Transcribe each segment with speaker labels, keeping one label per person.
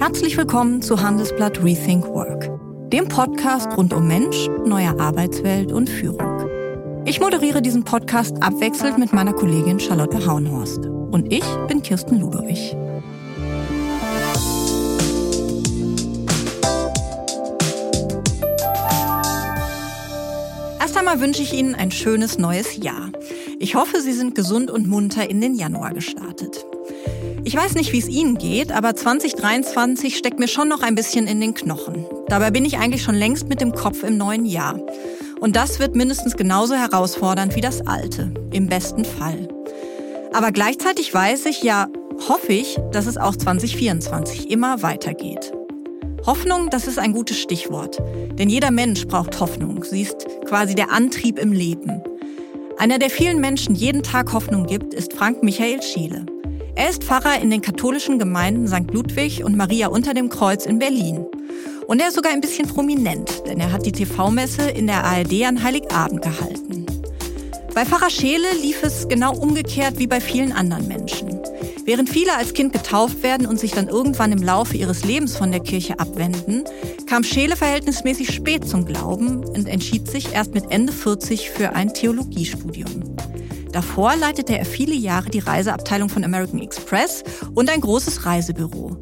Speaker 1: Herzlich willkommen zu Handelsblatt Rethink Work, dem Podcast rund um Mensch, neue Arbeitswelt und Führung. Ich moderiere diesen Podcast abwechselnd mit meiner Kollegin Charlotte Haunhorst. Und ich bin Kirsten Ludowig. Erst einmal wünsche ich Ihnen ein schönes neues Jahr. Ich hoffe, Sie sind gesund und munter in den Januar gestartet. Ich weiß nicht, wie es Ihnen geht, aber 2023 steckt mir schon noch ein bisschen in den Knochen. Dabei bin ich eigentlich schon längst mit dem Kopf im neuen Jahr. Und das wird mindestens genauso herausfordernd wie das alte, im besten Fall. Aber gleichzeitig weiß ich, ja, hoffe ich, dass es auch 2024 immer weitergeht. Hoffnung, das ist ein gutes Stichwort. Denn jeder Mensch braucht Hoffnung. Sie ist quasi der Antrieb im Leben. Einer, der vielen Menschen jeden Tag Hoffnung gibt, ist Frank Michael Schiele. Er ist Pfarrer in den katholischen Gemeinden St. Ludwig und Maria unter dem Kreuz in Berlin. Und er ist sogar ein bisschen prominent, denn er hat die TV-Messe in der ARD an Heiligabend gehalten. Bei Pfarrer Scheele lief es genau umgekehrt wie bei vielen anderen Menschen. Während viele als Kind getauft werden und sich dann irgendwann im Laufe ihres Lebens von der Kirche abwenden, kam Scheele verhältnismäßig spät zum Glauben und entschied sich erst mit Ende 40 für ein Theologiestudium. Davor leitete er viele Jahre die Reiseabteilung von American Express und ein großes Reisebüro.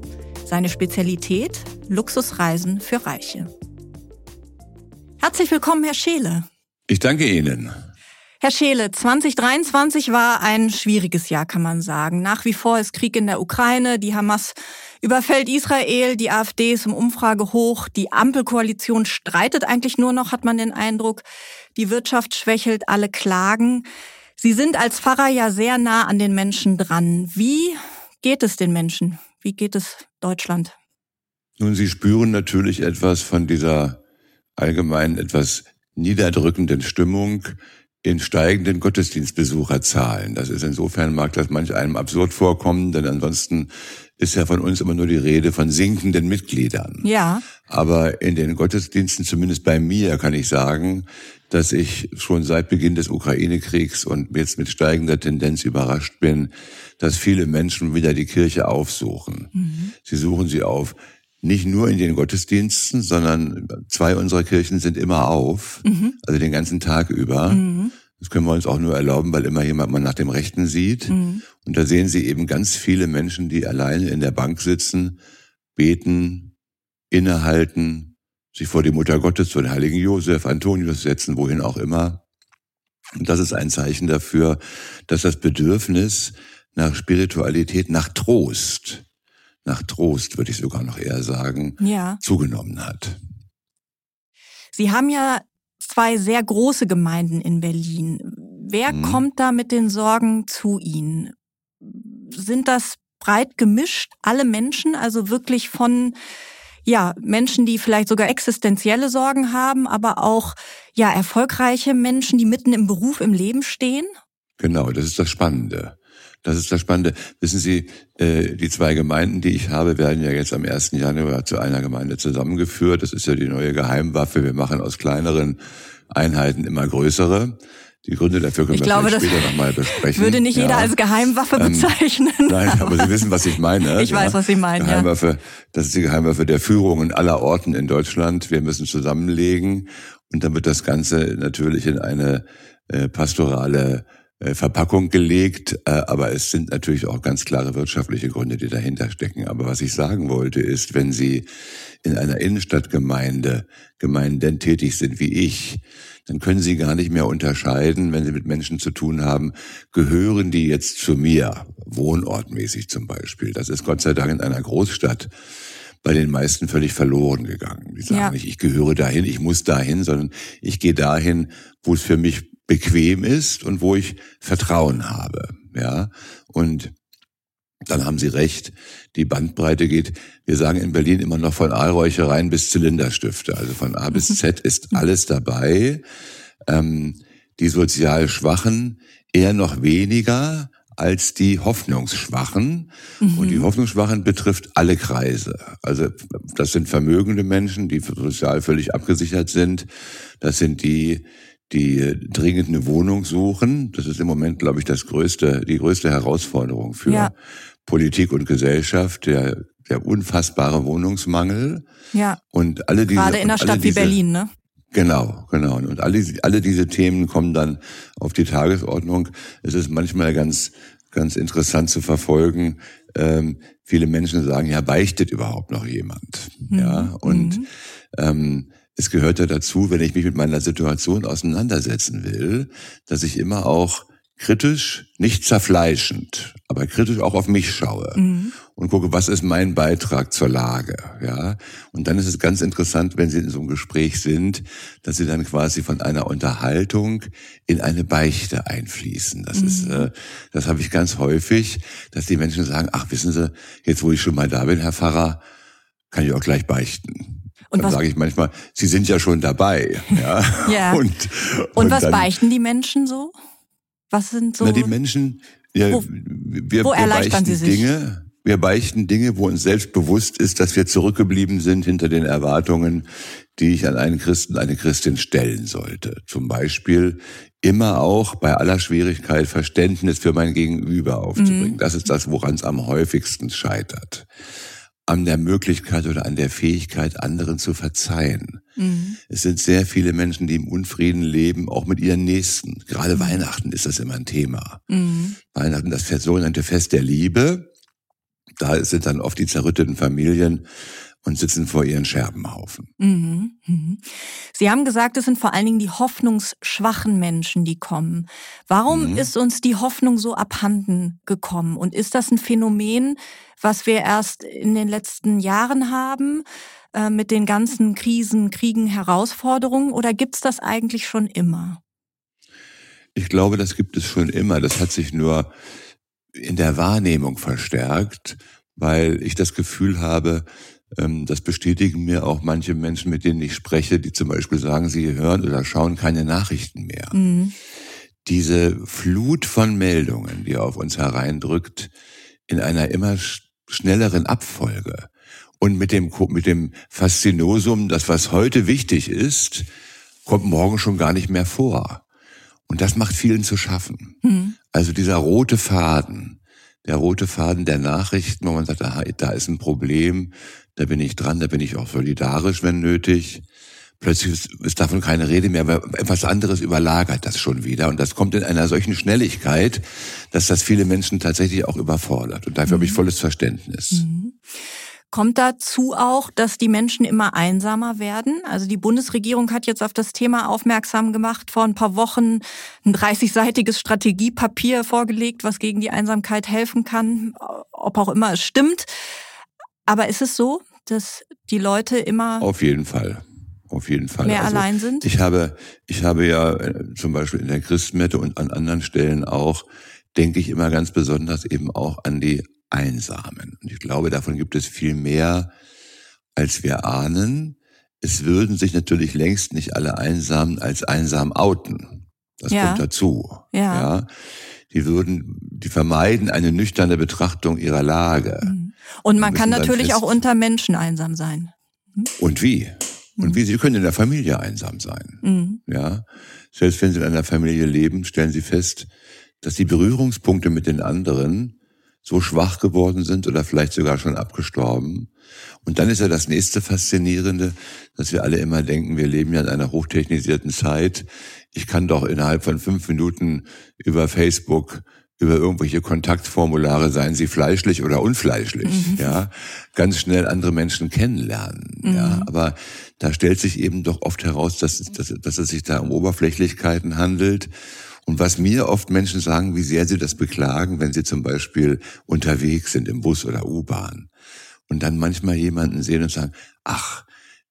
Speaker 1: Seine Spezialität? Luxusreisen für Reiche. Herzlich willkommen, Herr Scheele.
Speaker 2: Ich danke Ihnen.
Speaker 1: Herr Scheele, 2023 war ein schwieriges Jahr, kann man sagen. Nach wie vor ist Krieg in der Ukraine, die Hamas überfällt Israel, die AfD ist im Umfrage hoch, die Ampelkoalition streitet eigentlich nur noch, hat man den Eindruck. Die Wirtschaft schwächelt, alle klagen. Sie sind als Pfarrer ja sehr nah an den Menschen dran. Wie geht es den Menschen? Wie geht es Deutschland?
Speaker 2: Nun, Sie spüren natürlich etwas von dieser allgemein etwas niederdrückenden Stimmung in steigenden Gottesdienstbesucherzahlen. Das ist insofern mag das manch einem absurd vorkommen, denn ansonsten ist ja von uns immer nur die Rede von sinkenden Mitgliedern.
Speaker 1: Ja.
Speaker 2: Aber in den Gottesdiensten, zumindest bei mir, kann ich sagen, dass ich schon seit Beginn des Ukraine-Kriegs und jetzt mit steigender Tendenz überrascht bin, dass viele Menschen wieder die Kirche aufsuchen. Mhm. Sie suchen sie auf. Nicht nur in den Gottesdiensten, sondern zwei unserer Kirchen sind immer auf, mhm. also den ganzen Tag über. Mhm. Das können wir uns auch nur erlauben, weil immer jemand mal nach dem Rechten sieht. Mhm. Und da sehen Sie eben ganz viele Menschen, die alleine in der Bank sitzen, beten, innehalten, sich vor die Mutter Gottes, vor den heiligen Josef, Antonius setzen, wohin auch immer. Und das ist ein Zeichen dafür, dass das Bedürfnis nach Spiritualität, nach Trost, nach Trost würde ich sogar noch eher sagen, ja. zugenommen hat.
Speaker 1: Sie haben ja zwei sehr große Gemeinden in Berlin. Wer hm. kommt da mit den Sorgen zu Ihnen? Sind das breit gemischt alle Menschen, also wirklich von ja, Menschen, die vielleicht sogar existenzielle Sorgen haben, aber auch ja, erfolgreiche Menschen, die mitten im Beruf, im Leben stehen?
Speaker 2: Genau, das ist das Spannende. Das ist das Spannende. Wissen Sie, äh, die zwei Gemeinden, die ich habe, werden ja jetzt am 1. Januar zu einer Gemeinde zusammengeführt. Das ist ja die neue Geheimwaffe. Wir machen aus kleineren Einheiten immer größere. Die Gründe dafür können ich wir glaube, später nochmal besprechen.
Speaker 1: Würde nicht jeder ja. als Geheimwaffe ähm, bezeichnen.
Speaker 2: Ähm, nein, aber Sie wissen, was ich meine.
Speaker 1: Ich ja. weiß, was Sie meinen.
Speaker 2: Geheimwaffe, ja. das ist die Geheimwaffe der Führung in aller Orten in Deutschland. Wir müssen zusammenlegen und dann wird das Ganze natürlich in eine äh, pastorale äh, Verpackung gelegt, äh, aber es sind natürlich auch ganz klare wirtschaftliche Gründe, die dahinter stecken. Aber was ich sagen wollte, ist, wenn Sie in einer Innenstadtgemeinde, Gemeinden tätig sind wie ich, dann können Sie gar nicht mehr unterscheiden, wenn Sie mit Menschen zu tun haben, gehören die jetzt zu mir, wohnortmäßig zum Beispiel. Das ist Gott sei Dank in einer Großstadt bei den meisten völlig verloren gegangen. Die sagen ja. nicht, ich gehöre dahin, ich muss dahin, sondern ich gehe dahin, wo es für mich bequem ist und wo ich Vertrauen habe. Ja, und dann haben Sie recht, die Bandbreite geht, wir sagen in Berlin immer noch von Aalräuchereien bis Zylinderstifte. Also von A bis Z ist alles dabei. Ähm, die sozial Schwachen eher noch weniger als die Hoffnungsschwachen. Mhm. Und die Hoffnungsschwachen betrifft alle Kreise. Also das sind vermögende Menschen, die sozial völlig abgesichert sind. Das sind die, die dringend eine Wohnung suchen. Das ist im Moment, glaube ich, das größte, die größte Herausforderung für ja. Politik und Gesellschaft, der der unfassbare Wohnungsmangel.
Speaker 1: Ja.
Speaker 2: Und alle diese.
Speaker 1: Gerade in einer Stadt
Speaker 2: diese,
Speaker 1: wie Berlin, ne?
Speaker 2: Genau, genau. Und alle, alle diese Themen kommen dann auf die Tagesordnung. Es ist manchmal ganz, ganz interessant zu verfolgen. Ähm, viele Menschen sagen, ja, beichtet überhaupt noch jemand? Mhm. Ja, und mhm. ähm, es gehört ja dazu, wenn ich mich mit meiner Situation auseinandersetzen will, dass ich immer auch kritisch, nicht zerfleischend, aber kritisch auch auf mich schaue mhm. und gucke, was ist mein Beitrag zur Lage, ja. Und dann ist es ganz interessant, wenn Sie in so einem Gespräch sind, dass Sie dann quasi von einer Unterhaltung in eine Beichte einfließen. Das mhm. ist, äh, das habe ich ganz häufig, dass die Menschen sagen, ach, wissen Sie, jetzt wo ich schon mal da bin, Herr Pfarrer, kann ich auch gleich beichten. Und dann sage ich manchmal, Sie sind ja schon dabei. Ja.
Speaker 1: ja. Und, und, und was dann, beichten die Menschen so? Was sind so?
Speaker 2: Na, die Menschen, ja, wo, wir, wo wir beichten Sie sich? Dinge, wir beichten Dinge, wo uns selbst bewusst ist, dass wir zurückgeblieben sind hinter den Erwartungen, die ich an einen Christen, eine Christin stellen sollte. Zum Beispiel immer auch bei aller Schwierigkeit Verständnis für mein Gegenüber aufzubringen. Mhm. Das ist das, woran es am häufigsten scheitert an der Möglichkeit oder an der Fähigkeit, anderen zu verzeihen. Mhm. Es sind sehr viele Menschen, die im Unfrieden leben, auch mit ihren Nächsten. Gerade mhm. Weihnachten ist das immer ein Thema. Mhm. Weihnachten, das sogenannte Fest der Liebe. Da sind dann oft die zerrütteten Familien und sitzen vor ihren Scherbenhaufen. Mhm,
Speaker 1: mhm. Sie haben gesagt, es sind vor allen Dingen die hoffnungsschwachen Menschen, die kommen. Warum mhm. ist uns die Hoffnung so abhanden gekommen? Und ist das ein Phänomen, was wir erst in den letzten Jahren haben, äh, mit den ganzen Krisen, Kriegen, Herausforderungen? Oder gibt's das eigentlich schon immer?
Speaker 2: Ich glaube, das gibt es schon immer. Das hat sich nur in der Wahrnehmung verstärkt, weil ich das Gefühl habe, das bestätigen mir auch manche Menschen, mit denen ich spreche, die zum Beispiel sagen, sie hören oder schauen keine Nachrichten mehr. Mhm. Diese Flut von Meldungen, die auf uns hereindrückt, in einer immer schnelleren Abfolge und mit dem, mit dem Faszinosum, das was heute wichtig ist, kommt morgen schon gar nicht mehr vor. Und das macht vielen zu schaffen. Mhm. Also dieser rote Faden, der rote Faden der Nachrichten, wo man sagt, aha, da ist ein Problem, da bin ich dran, da bin ich auch solidarisch, wenn nötig. Plötzlich ist, davon keine Rede mehr, aber etwas anderes überlagert das schon wieder. Und das kommt in einer solchen Schnelligkeit, dass das viele Menschen tatsächlich auch überfordert. Und dafür mhm. habe ich mhm. volles Verständnis. Mhm.
Speaker 1: Kommt dazu auch, dass die Menschen immer einsamer werden? Also die Bundesregierung hat jetzt auf das Thema aufmerksam gemacht, vor ein paar Wochen ein 30-seitiges Strategiepapier vorgelegt, was gegen die Einsamkeit helfen kann, ob auch immer es stimmt. Aber ist es so, dass die Leute immer
Speaker 2: auf jeden Fall auf jeden Fall
Speaker 1: mehr also, allein sind?
Speaker 2: Ich habe ich habe ja äh, zum Beispiel in der Christmette und an anderen Stellen auch denke ich immer ganz besonders eben auch an die Einsamen. Und ich glaube, davon gibt es viel mehr, als wir ahnen. Es würden sich natürlich längst nicht alle Einsamen als einsam outen. Das ja. kommt dazu. Ja. ja. Die würden, die vermeiden eine nüchterne Betrachtung ihrer Lage. Mhm.
Speaker 1: Und man kann natürlich auch unter Menschen einsam sein.
Speaker 2: Hm? Und wie? Und mhm. wie? Sie können in der Familie einsam sein. Mhm. Ja. Selbst wenn Sie in einer Familie leben, stellen Sie fest, dass die Berührungspunkte mit den anderen so schwach geworden sind oder vielleicht sogar schon abgestorben. Und dann ist ja das nächste Faszinierende, dass wir alle immer denken, wir leben ja in einer hochtechnisierten Zeit. Ich kann doch innerhalb von fünf Minuten über Facebook über irgendwelche Kontaktformulare, seien sie fleischlich oder unfleischlich, mhm. ja, ganz schnell andere Menschen kennenlernen, mhm. ja. Aber da stellt sich eben doch oft heraus, dass, dass, dass es sich da um Oberflächlichkeiten handelt. Und was mir oft Menschen sagen, wie sehr sie das beklagen, wenn sie zum Beispiel unterwegs sind im Bus oder U-Bahn und dann manchmal jemanden sehen und sagen, ach,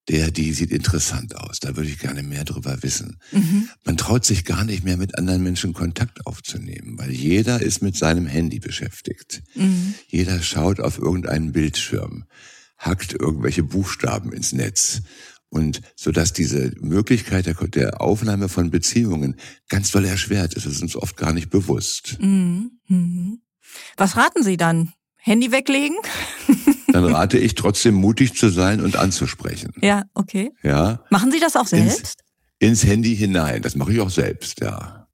Speaker 2: der, die sieht interessant aus, da würde ich gerne mehr drüber wissen. Mhm. Man traut sich gar nicht mehr mit anderen Menschen Kontakt aufzunehmen, weil jeder ist mit seinem Handy beschäftigt. Mhm. Jeder schaut auf irgendeinen Bildschirm, hackt irgendwelche Buchstaben ins Netz. Und so dass diese Möglichkeit der, der Aufnahme von Beziehungen ganz doll erschwert ist, das ist uns oft gar nicht bewusst. Mhm.
Speaker 1: mhm. Was raten Sie dann? Handy weglegen?
Speaker 2: dann rate ich trotzdem mutig zu sein und anzusprechen.
Speaker 1: Ja, okay.
Speaker 2: Ja.
Speaker 1: Machen Sie das auch selbst?
Speaker 2: Ins, ins Handy hinein. Das mache ich auch selbst, ja.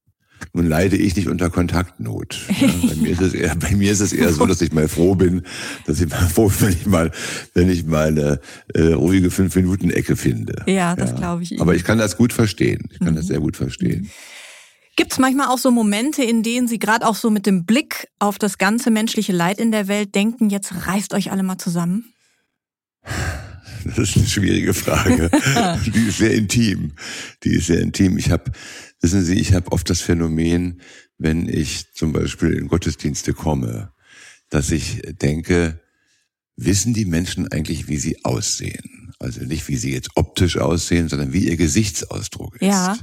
Speaker 2: Nun leide ich nicht unter Kontaktnot. Ja, bei, mir ist es eher, bei mir ist es eher so, dass ich mal froh bin, dass ich mal froh bin, wenn ich mal, wenn ich mal eine äh, ruhige fünf Minuten Ecke finde.
Speaker 1: Ja, das ja. glaube ich. Ihnen.
Speaker 2: Aber ich kann das gut verstehen. Ich kann mhm. das sehr gut verstehen.
Speaker 1: Gibt es manchmal auch so Momente, in denen Sie gerade auch so mit dem Blick auf das ganze menschliche Leid in der Welt denken, jetzt reißt euch alle mal zusammen?
Speaker 2: Das ist eine schwierige Frage. Die ist sehr intim. Die ist sehr intim. Ich habe, wissen Sie, ich habe oft das Phänomen, wenn ich zum Beispiel in Gottesdienste komme, dass ich denke, wissen die Menschen eigentlich, wie sie aussehen? Also nicht, wie sie jetzt optisch aussehen, sondern wie ihr Gesichtsausdruck ist.
Speaker 1: Ja.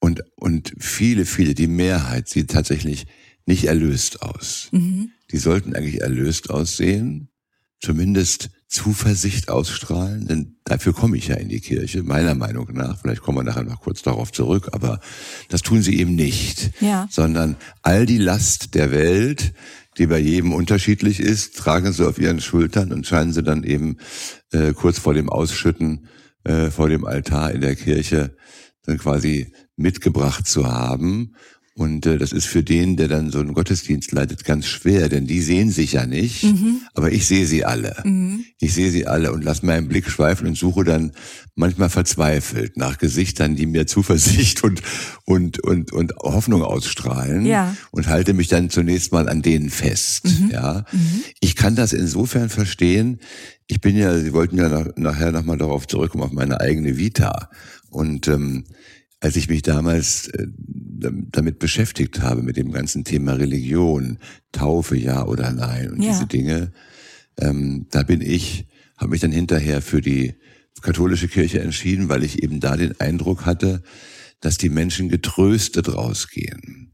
Speaker 2: Und, und viele, viele, die Mehrheit sieht tatsächlich nicht erlöst aus. Mhm. Die sollten eigentlich erlöst aussehen, zumindest Zuversicht ausstrahlen, denn dafür komme ich ja in die Kirche, meiner Meinung nach. Vielleicht kommen wir nachher noch kurz darauf zurück, aber das tun sie eben nicht,
Speaker 1: ja.
Speaker 2: sondern all die Last der Welt, die bei jedem unterschiedlich ist, tragen sie auf ihren Schultern und scheinen sie dann eben äh, kurz vor dem Ausschütten äh, vor dem Altar in der Kirche dann quasi mitgebracht zu haben und äh, das ist für den, der dann so einen Gottesdienst leitet, ganz schwer, denn die sehen sich ja nicht, mhm. aber ich sehe sie alle. Mhm. Ich sehe sie alle und lasse meinen Blick schweifen und suche dann manchmal verzweifelt nach Gesichtern, die mir Zuversicht und und und und Hoffnung ausstrahlen
Speaker 1: ja.
Speaker 2: und halte mich dann zunächst mal an denen fest. Mhm. Ja, mhm. ich kann das insofern verstehen. Ich bin ja, Sie wollten ja nach, nachher nochmal darauf zurückkommen auf meine eigene Vita und ähm, als ich mich damals äh, damit beschäftigt habe, mit dem ganzen Thema Religion, Taufe, ja oder nein und ja. diese Dinge, ähm, da bin ich, habe mich dann hinterher für die katholische Kirche entschieden, weil ich eben da den Eindruck hatte, dass die Menschen getröstet rausgehen.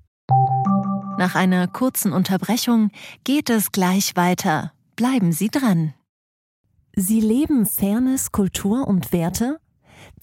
Speaker 3: Nach einer kurzen Unterbrechung geht es gleich weiter. Bleiben Sie dran. Sie leben Fairness, Kultur und Werte?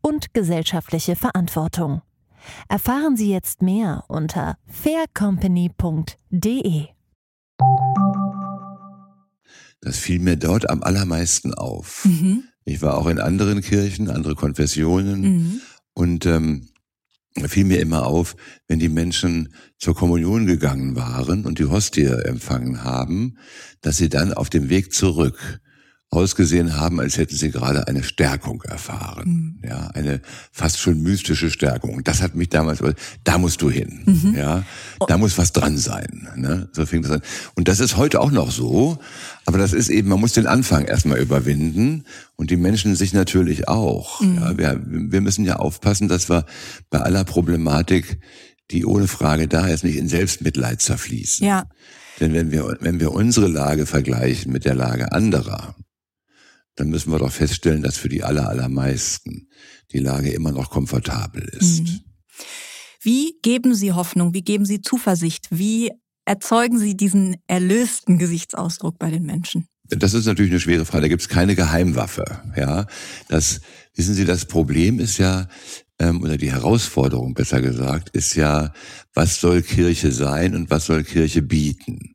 Speaker 3: und gesellschaftliche Verantwortung. Erfahren Sie jetzt mehr unter faircompany.de.
Speaker 2: Das fiel mir dort am allermeisten auf. Mhm. Ich war auch in anderen Kirchen, andere Konfessionen mhm. und ähm, fiel mir immer auf, wenn die Menschen zur Kommunion gegangen waren und die Hostie empfangen haben, dass sie dann auf dem Weg zurück ausgesehen haben, als hätten sie gerade eine Stärkung erfahren. Mhm. Ja, eine fast schon mystische Stärkung. das hat mich damals, da musst du hin. Mhm. Ja, da muss was dran sein. Ne? So fing das an. Und das ist heute auch noch so. Aber das ist eben, man muss den Anfang erstmal überwinden. Und die Menschen sich natürlich auch. Mhm. Ja, wir, wir müssen ja aufpassen, dass wir bei aller Problematik, die ohne Frage da ist, nicht in Selbstmitleid zerfließen.
Speaker 1: Ja.
Speaker 2: Denn wenn wir, wenn wir unsere Lage vergleichen mit der Lage anderer, dann müssen wir doch feststellen, dass für die aller, allermeisten die Lage immer noch komfortabel ist. Mhm.
Speaker 1: Wie geben Sie Hoffnung? Wie geben Sie Zuversicht? Wie erzeugen Sie diesen erlösten Gesichtsausdruck bei den Menschen?
Speaker 2: Das ist natürlich eine schwere Frage. Da gibt es keine Geheimwaffe. Ja, das wissen Sie. Das Problem ist ja ähm, oder die Herausforderung besser gesagt ist ja, was soll Kirche sein und was soll Kirche bieten?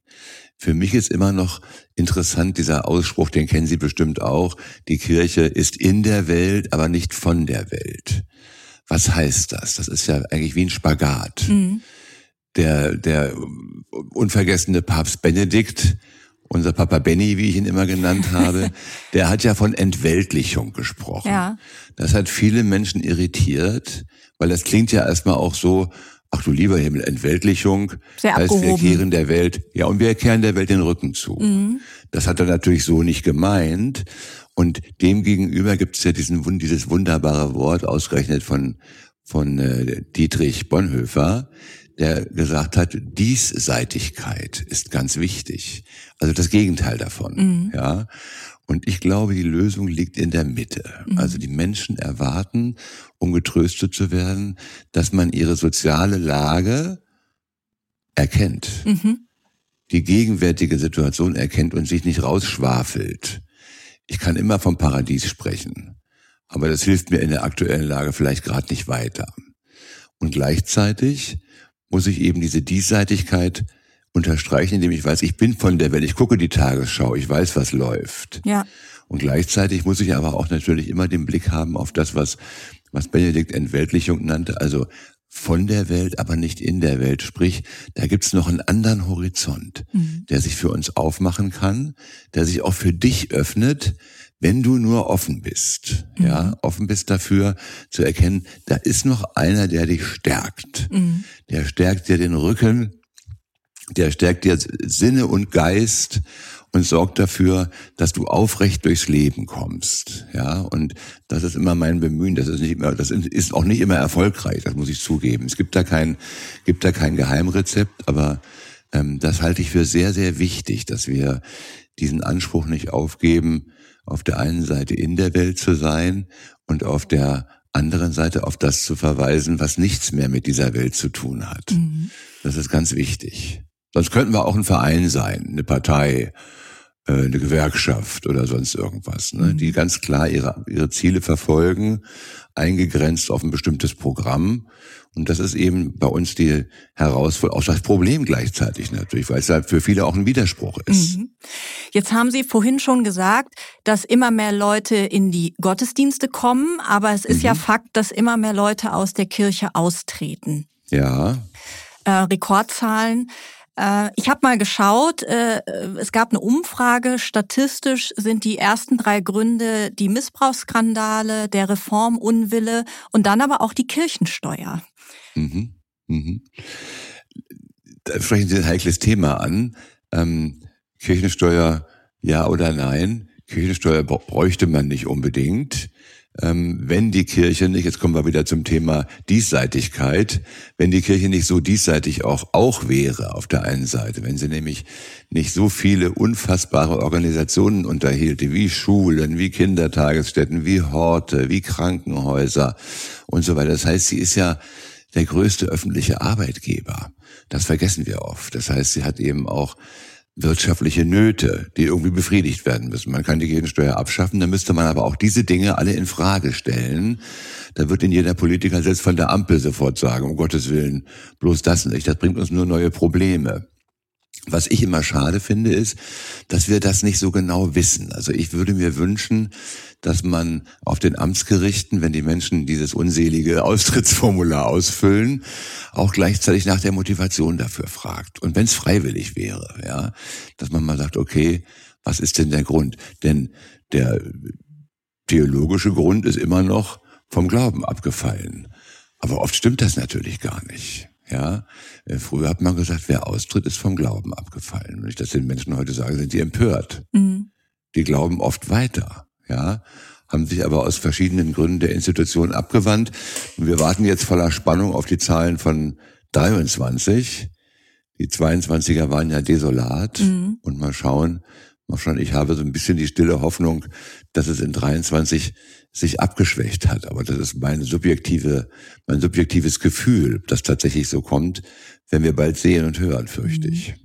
Speaker 2: Für mich ist immer noch interessant dieser Ausspruch, den kennen Sie bestimmt auch, die Kirche ist in der Welt, aber nicht von der Welt. Was heißt das? Das ist ja eigentlich wie ein Spagat. Mhm. Der, der unvergessene Papst Benedikt, unser Papa Benny, wie ich ihn immer genannt habe, der hat ja von Entweltlichung gesprochen.
Speaker 1: Ja.
Speaker 2: Das hat viele Menschen irritiert, weil das klingt ja erstmal auch so, ach du lieber Himmel, Entweltlichung
Speaker 1: Sehr heißt,
Speaker 2: abgehoben. wir kehren der Welt, ja, und wir kehren der Welt den Rücken zu. Mhm. Das hat er natürlich so nicht gemeint. Und demgegenüber gibt es ja diesen, dieses wunderbare Wort, ausgerechnet von, von äh, Dietrich Bonhoeffer, der gesagt hat, Diesseitigkeit ist ganz wichtig. Also das Gegenteil davon, mhm. ja. Und ich glaube, die Lösung liegt in der Mitte. Mhm. Also die Menschen erwarten, um getröstet zu werden, dass man ihre soziale Lage erkennt. Mhm. Die gegenwärtige Situation erkennt und sich nicht rausschwafelt. Ich kann immer vom Paradies sprechen. Aber das hilft mir in der aktuellen Lage vielleicht gerade nicht weiter. Und gleichzeitig muss ich eben diese Diesseitigkeit unterstreichen, indem ich weiß, ich bin von der Welt, ich gucke die Tagesschau, ich weiß, was läuft.
Speaker 1: Ja.
Speaker 2: Und gleichzeitig muss ich aber auch natürlich immer den Blick haben auf das, was, was Benedikt Entweltlichung nannte, also von der Welt, aber nicht in der Welt. Sprich, da gibt's noch einen anderen Horizont, mhm. der sich für uns aufmachen kann, der sich auch für dich öffnet, wenn du nur offen bist, mhm. ja, offen bist dafür zu erkennen, da ist noch einer, der dich stärkt. Mhm. Der stärkt dir den Rücken, der stärkt dir Sinne und Geist und sorgt dafür, dass du aufrecht durchs Leben kommst. Ja, und das ist immer mein Bemühen. Das ist nicht immer, das ist auch nicht immer erfolgreich. Das muss ich zugeben. Es gibt da kein, gibt da kein Geheimrezept, aber ähm, das halte ich für sehr, sehr wichtig, dass wir diesen Anspruch nicht aufgeben, auf der einen Seite in der Welt zu sein und auf der anderen Seite auf das zu verweisen, was nichts mehr mit dieser Welt zu tun hat. Mhm. Das ist ganz wichtig. Sonst könnten wir auch ein Verein sein, eine Partei, äh, eine Gewerkschaft oder sonst irgendwas, ne, mhm. die ganz klar ihre, ihre Ziele verfolgen, eingegrenzt auf ein bestimmtes Programm. Und das ist eben bei uns die Herausforderung, auch das Problem gleichzeitig natürlich, weil es halt für viele auch ein Widerspruch ist. Mhm.
Speaker 1: Jetzt haben Sie vorhin schon gesagt, dass immer mehr Leute in die Gottesdienste kommen, aber es ist mhm. ja Fakt, dass immer mehr Leute aus der Kirche austreten.
Speaker 2: Ja.
Speaker 1: Äh, Rekordzahlen. Äh, ich habe mal geschaut, äh, es gab eine Umfrage, statistisch sind die ersten drei Gründe die Missbrauchsskandale, der Reformunwille und dann aber auch die Kirchensteuer. Mhm. Mhm.
Speaker 2: Da sprechen Sie ein heikles Thema an. Ähm, Kirchensteuer ja oder nein? Kirchensteuer bräuchte man nicht unbedingt wenn die Kirche nicht, jetzt kommen wir wieder zum Thema Diesseitigkeit, wenn die Kirche nicht so diesseitig auch, auch wäre auf der einen Seite, wenn sie nämlich nicht so viele unfassbare Organisationen unterhielte, wie Schulen, wie Kindertagesstätten, wie Horte, wie Krankenhäuser und so weiter. Das heißt, sie ist ja der größte öffentliche Arbeitgeber. Das vergessen wir oft. Das heißt, sie hat eben auch wirtschaftliche Nöte, die irgendwie befriedigt werden müssen. Man kann die Kirchensteuer abschaffen, dann müsste man aber auch diese Dinge alle in Frage stellen. Da wird in jeder Politiker selbst von der Ampel sofort sagen, um Gottes Willen, bloß das nicht, das bringt uns nur neue Probleme. Was ich immer schade finde, ist, dass wir das nicht so genau wissen. Also ich würde mir wünschen, dass man auf den Amtsgerichten, wenn die Menschen dieses unselige Austrittsformular ausfüllen, auch gleichzeitig nach der Motivation dafür fragt. Und wenn es freiwillig wäre, ja, dass man mal sagt, okay, was ist denn der Grund? Denn der theologische Grund ist immer noch vom Glauben abgefallen. Aber oft stimmt das natürlich gar nicht. Ja, äh, früher hat man gesagt, wer austritt, ist vom Glauben abgefallen. Wenn ich das den Menschen heute sage, sind die empört. Mhm. Die glauben oft weiter. Ja, haben sich aber aus verschiedenen Gründen der Institution abgewandt. Und wir warten jetzt voller Spannung auf die Zahlen von 23. Die 22er waren ja desolat. Mhm. Und mal schauen, mal schauen, ich habe so ein bisschen die stille Hoffnung, dass es in 23 sich abgeschwächt hat. Aber das ist meine subjektive, mein subjektives Gefühl, das tatsächlich so kommt, wenn wir bald sehen und hören, fürchte ich.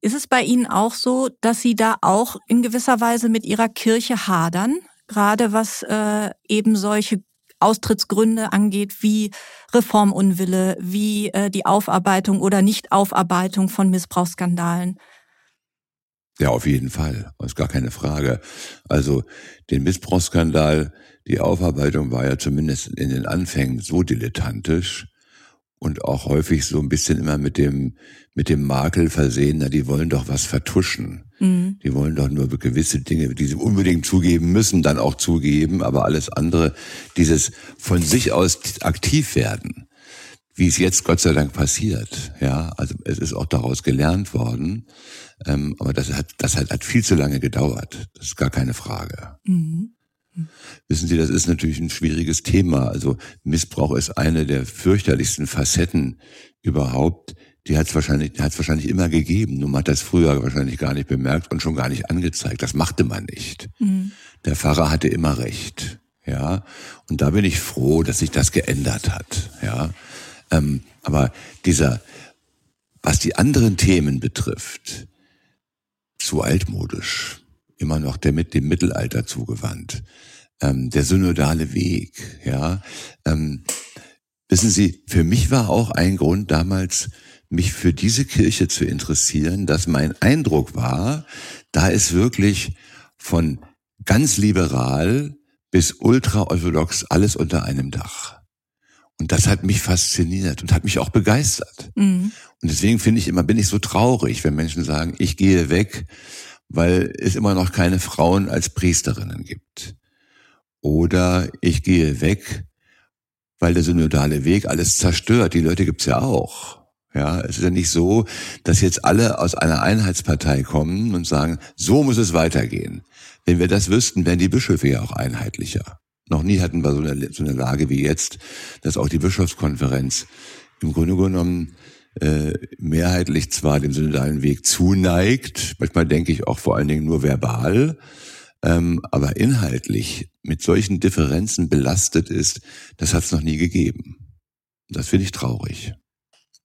Speaker 1: Ist es bei Ihnen auch so, dass Sie da auch in gewisser Weise mit Ihrer Kirche hadern? Gerade was äh, eben solche Austrittsgründe angeht, wie Reformunwille, wie äh, die Aufarbeitung oder Nichtaufarbeitung von Missbrauchsskandalen?
Speaker 2: Ja, auf jeden Fall. Das ist gar keine Frage. Also den Missbrauchsskandal, die Aufarbeitung war ja zumindest in den Anfängen so dilettantisch und auch häufig so ein bisschen immer mit dem, mit dem Makel versehen, na, die wollen doch was vertuschen. Mhm. Die wollen doch nur gewisse Dinge, die sie unbedingt zugeben müssen, dann auch zugeben, aber alles andere, dieses von sich aus aktiv werden, wie es jetzt Gott sei Dank passiert, ja, also es ist auch daraus gelernt worden, ähm, aber das hat, das hat, hat viel zu lange gedauert. Das ist gar keine Frage. Mhm. Wissen Sie, das ist natürlich ein schwieriges Thema. Also Missbrauch ist eine der fürchterlichsten Facetten überhaupt. Die hat es wahrscheinlich, hat's wahrscheinlich immer gegeben. Nur man hat das früher wahrscheinlich gar nicht bemerkt und schon gar nicht angezeigt. Das machte man nicht. Mhm. Der Pfarrer hatte immer recht. Ja. Und da bin ich froh, dass sich das geändert hat. Ja. Ähm, aber dieser, was die anderen Themen betrifft, zu altmodisch. Immer noch der mit dem Mittelalter zugewandt. Ähm, der synodale Weg, ja. Ähm, wissen Sie, für mich war auch ein Grund damals, mich für diese Kirche zu interessieren, dass mein Eindruck war, da ist wirklich von ganz liberal bis ultraorthodox alles unter einem Dach. Und das hat mich fasziniert und hat mich auch begeistert. Mhm. Und deswegen finde ich immer, bin ich so traurig, wenn Menschen sagen, ich gehe weg, weil es immer noch keine Frauen als Priesterinnen gibt. Oder ich gehe weg, weil der synodale Weg alles zerstört. Die Leute gibt's ja auch. Ja, es ist ja nicht so, dass jetzt alle aus einer Einheitspartei kommen und sagen, so muss es weitergehen. Wenn wir das wüssten, wären die Bischöfe ja auch einheitlicher. Noch nie hatten wir so eine, so eine Lage wie jetzt, dass auch die Bischofskonferenz im Grunde genommen äh, mehrheitlich zwar dem synodalen Weg zuneigt, manchmal denke ich auch vor allen Dingen nur verbal, ähm, aber inhaltlich mit solchen Differenzen belastet ist, das hat es noch nie gegeben. Das finde ich traurig.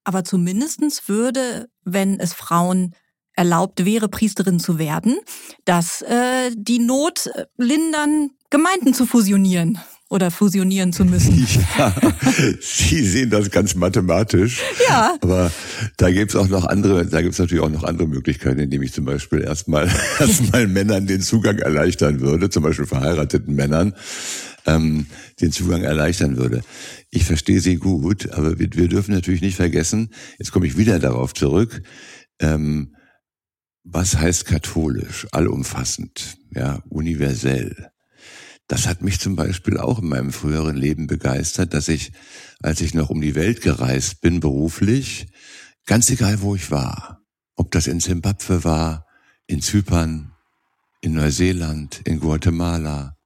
Speaker 1: Aber zumindestens würde, wenn es Frauen erlaubt wäre, Priesterin zu werden, dass äh, die Not äh, lindern, Gemeinden zu fusionieren oder fusionieren zu müssen.
Speaker 2: Ja, Sie sehen das ganz mathematisch. Ja. Aber da gibt es auch noch andere, da gibt es natürlich auch noch andere Möglichkeiten, indem ich zum Beispiel erstmal erstmal Männern den Zugang erleichtern würde, zum Beispiel verheirateten Männern ähm, den Zugang erleichtern würde. Ich verstehe Sie gut, aber wir, wir dürfen natürlich nicht vergessen, jetzt komme ich wieder darauf zurück, ähm, was heißt katholisch, allumfassend, ja, universell. Das hat mich zum Beispiel auch in meinem früheren Leben begeistert, dass ich, als ich noch um die Welt gereist bin, beruflich, ganz egal wo ich war, ob das in Zimbabwe war, in Zypern, in Neuseeland, in Guatemala,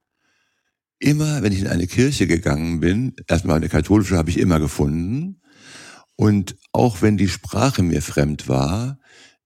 Speaker 2: immer, wenn ich in eine Kirche gegangen bin, erstmal eine katholische habe ich immer gefunden, und auch wenn die Sprache mir fremd war,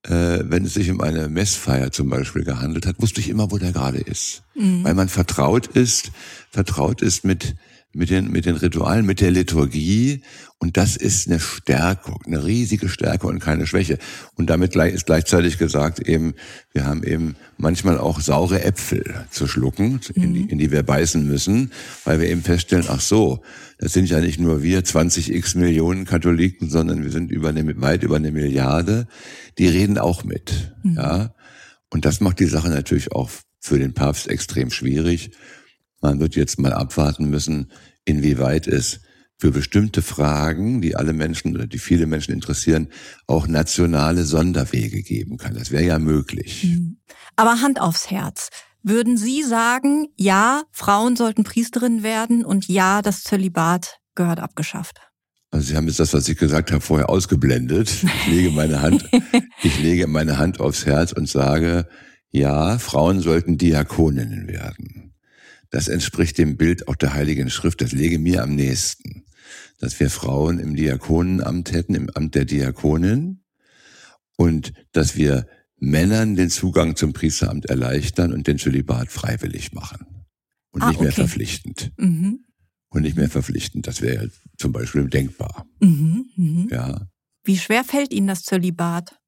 Speaker 2: äh, wenn es sich um eine Messfeier zum Beispiel gehandelt hat, wusste ich immer, wo der gerade ist. Mhm. Weil man vertraut ist, vertraut ist mit, mit den, mit den Ritualen, mit der Liturgie. Und das ist eine Stärkung, eine riesige Stärke und keine Schwäche. Und damit ist gleichzeitig gesagt eben, wir haben eben manchmal auch saure Äpfel zu schlucken, mhm. in, die, mhm. in die wir beißen müssen, weil wir eben feststellen, ach so, das sind ja nicht nur wir 20 x Millionen Katholiken, sondern wir sind über eine, weit über eine Milliarde. Die reden auch mit, mhm. ja. Und das macht die Sache natürlich auch für den Papst extrem schwierig. Man wird jetzt mal abwarten müssen, inwieweit es für bestimmte Fragen, die alle Menschen oder die viele Menschen interessieren, auch nationale Sonderwege geben kann. Das wäre ja möglich. Mhm.
Speaker 1: Aber Hand aufs Herz. Würden Sie sagen, ja, Frauen sollten Priesterin werden und ja, das Zölibat gehört abgeschafft?
Speaker 2: Also Sie haben jetzt das, was ich gesagt habe, vorher ausgeblendet. Ich lege meine Hand, ich lege meine Hand aufs Herz und sage, ja, Frauen sollten Diakoninnen werden. Das entspricht dem Bild auch der Heiligen Schrift. Das lege mir am nächsten. Dass wir Frauen im Diakonenamt hätten, im Amt der Diakonin. Und dass wir Männern den Zugang zum Priesteramt erleichtern und den Zölibat freiwillig machen. Und ah, nicht mehr okay. verpflichtend. Mhm. Und nicht mehr verpflichtend. Das wäre ja zum Beispiel denkbar. Mhm,
Speaker 1: mh. Ja. Wie schwer fällt Ihnen das Zölibat?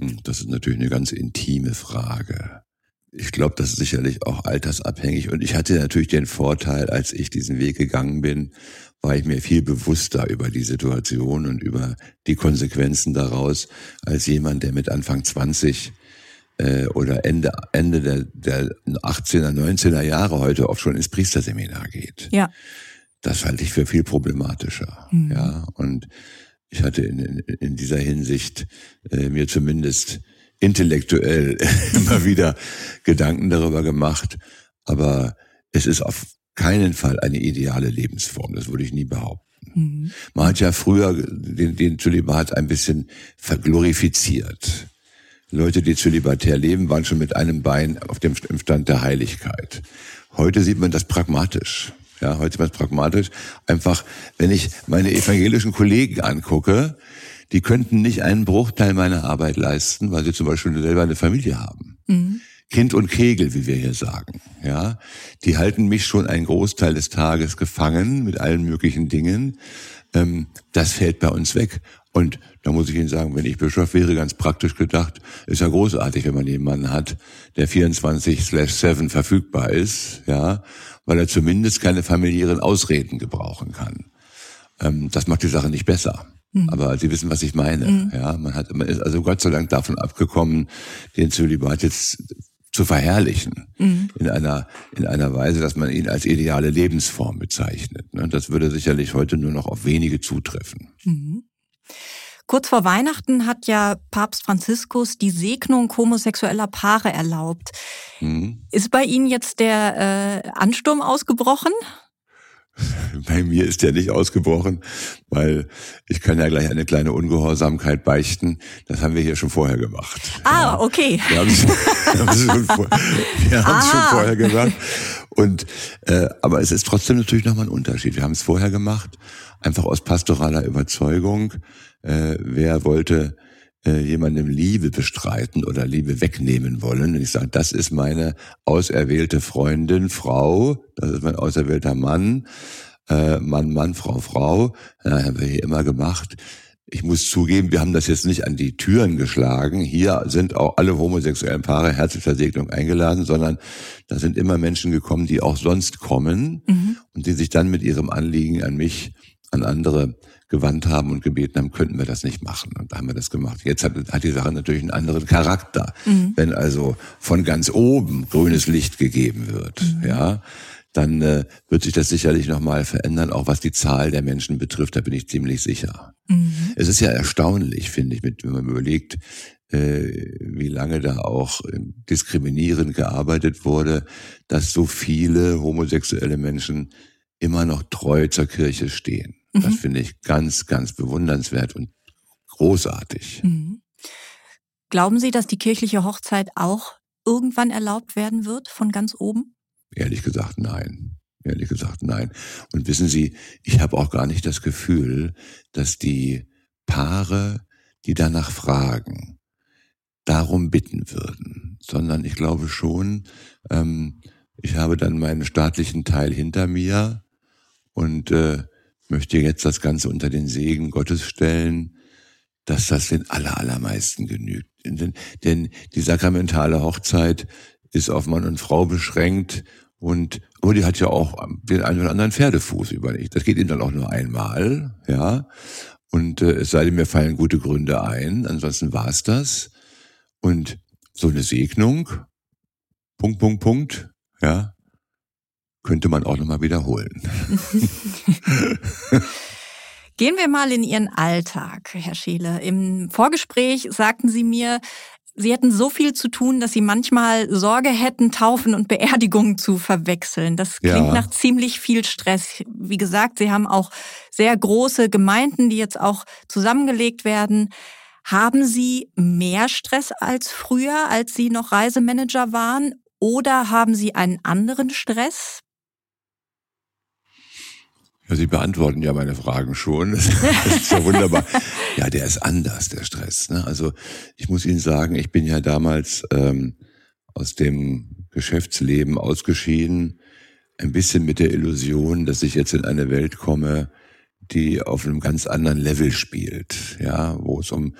Speaker 2: Hm, das ist natürlich eine ganz intime Frage. Ich glaube, das ist sicherlich auch altersabhängig. Und ich hatte natürlich den Vorteil, als ich diesen Weg gegangen bin, war ich mir viel bewusster über die Situation und über die Konsequenzen daraus, als jemand, der mit Anfang 20 äh, oder Ende, Ende der, der 18er, 19er Jahre heute oft schon ins Priesterseminar geht. Ja. Das halte ich für viel problematischer. Mhm. Ja. Und ich hatte in, in, in dieser Hinsicht äh, mir zumindest intellektuell immer wieder Gedanken darüber gemacht. Aber es ist auf keinen Fall eine ideale Lebensform. Das würde ich nie behaupten. Mhm. Man hat ja früher den, den Zölibat ein bisschen verglorifiziert. Leute, die zölibatär leben, waren schon mit einem Bein auf dem Stand der Heiligkeit. Heute sieht man das pragmatisch. Ja, heute sieht man es pragmatisch. Einfach, wenn ich meine evangelischen Kollegen angucke, die könnten nicht einen Bruchteil meiner Arbeit leisten, weil sie zum Beispiel selber eine Familie haben. Mhm. Kind und Kegel, wie wir hier sagen. Ja, die halten mich schon einen Großteil des Tages gefangen mit allen möglichen Dingen. Ähm, das fällt bei uns weg. Und da muss ich Ihnen sagen, wenn ich Bischof wäre, ganz praktisch gedacht, ist ja großartig, wenn man jemanden hat, der 24/7 verfügbar ist, ja, weil er zumindest keine familiären Ausreden gebrauchen kann. Ähm, das macht die Sache nicht besser. Mhm. Aber Sie wissen, was ich meine. Mhm. Ja, man hat, man ist also Gott sei Dank davon abgekommen, den Zölibat jetzt zu verherrlichen mhm. in einer in einer Weise, dass man ihn als ideale Lebensform bezeichnet. Ne? Das würde sicherlich heute nur noch auf wenige zutreffen. Mhm.
Speaker 1: Kurz vor Weihnachten hat ja Papst Franziskus die Segnung homosexueller Paare erlaubt. Mhm. Ist bei Ihnen jetzt der äh, Ansturm ausgebrochen?
Speaker 2: Bei mir ist der nicht ausgebrochen, weil ich kann ja gleich eine kleine Ungehorsamkeit beichten. Das haben wir hier schon vorher gemacht.
Speaker 1: Ah, okay.
Speaker 2: Wir haben es schon, vor, schon ah. vorher gemacht. Und äh, aber es ist trotzdem natürlich nochmal ein Unterschied. Wir haben es vorher gemacht, einfach aus pastoraler Überzeugung. Äh, wer wollte äh, jemandem Liebe bestreiten oder Liebe wegnehmen wollen. Und ich sage, das ist meine auserwählte Freundin, Frau, das ist mein auserwählter Mann, äh, Mann, Mann, Frau, Frau. Ja, haben wir hier immer gemacht. Ich muss zugeben, wir haben das jetzt nicht an die Türen geschlagen. Hier sind auch alle homosexuellen Paare herzlich Versegnung eingeladen, sondern da sind immer Menschen gekommen, die auch sonst kommen mhm. und die sich dann mit ihrem Anliegen an mich, an andere gewandt haben und gebeten haben, könnten wir das nicht machen. Und da haben wir das gemacht. Jetzt hat, hat die Sache natürlich einen anderen Charakter. Mhm. Wenn also von ganz oben grünes Licht gegeben wird, mhm. ja, dann äh, wird sich das sicherlich nochmal verändern, auch was die Zahl der Menschen betrifft, da bin ich ziemlich sicher. Mhm. Es ist ja erstaunlich, finde ich, mit, wenn man überlegt, äh, wie lange da auch diskriminierend gearbeitet wurde, dass so viele homosexuelle Menschen immer noch treu zur Kirche stehen. Mhm. Das finde ich ganz, ganz bewundernswert und großartig. Mhm.
Speaker 1: Glauben Sie, dass die kirchliche Hochzeit auch irgendwann erlaubt werden wird von ganz oben?
Speaker 2: Ehrlich gesagt, nein. Ehrlich gesagt, nein. Und wissen Sie, ich habe auch gar nicht das Gefühl, dass die Paare, die danach fragen, darum bitten würden, sondern ich glaube schon, ähm, ich habe dann meinen staatlichen Teil hinter mir und äh, möchte jetzt das Ganze unter den Segen Gottes stellen, dass das den aller, allermeisten genügt. Denn, denn die sakramentale Hochzeit ist auf Mann und Frau beschränkt und aber die hat ja auch den einen oder anderen Pferdefuß überlegt. Das geht ihnen dann auch nur einmal, ja. Und äh, es sei denn, mir fallen gute Gründe ein. Ansonsten war es das. Und so eine Segnung, Punkt, Punkt, Punkt, ja, könnte man auch nochmal wiederholen.
Speaker 1: Gehen wir mal in Ihren Alltag, Herr Scheele. Im Vorgespräch sagten Sie mir, Sie hätten so viel zu tun, dass Sie manchmal Sorge hätten, Taufen und Beerdigungen zu verwechseln. Das klingt ja. nach ziemlich viel Stress. Wie gesagt, Sie haben auch sehr große Gemeinden, die jetzt auch zusammengelegt werden. Haben Sie mehr Stress als früher, als Sie noch Reisemanager waren? Oder haben Sie einen anderen Stress?
Speaker 2: Ja, Sie beantworten ja meine Fragen schon. Das ist ja wunderbar. Ja, der ist anders, der Stress. Ne? Also ich muss Ihnen sagen, ich bin ja damals ähm, aus dem Geschäftsleben ausgeschieden, ein bisschen mit der Illusion, dass ich jetzt in eine Welt komme, die auf einem ganz anderen Level spielt, ja, wo es um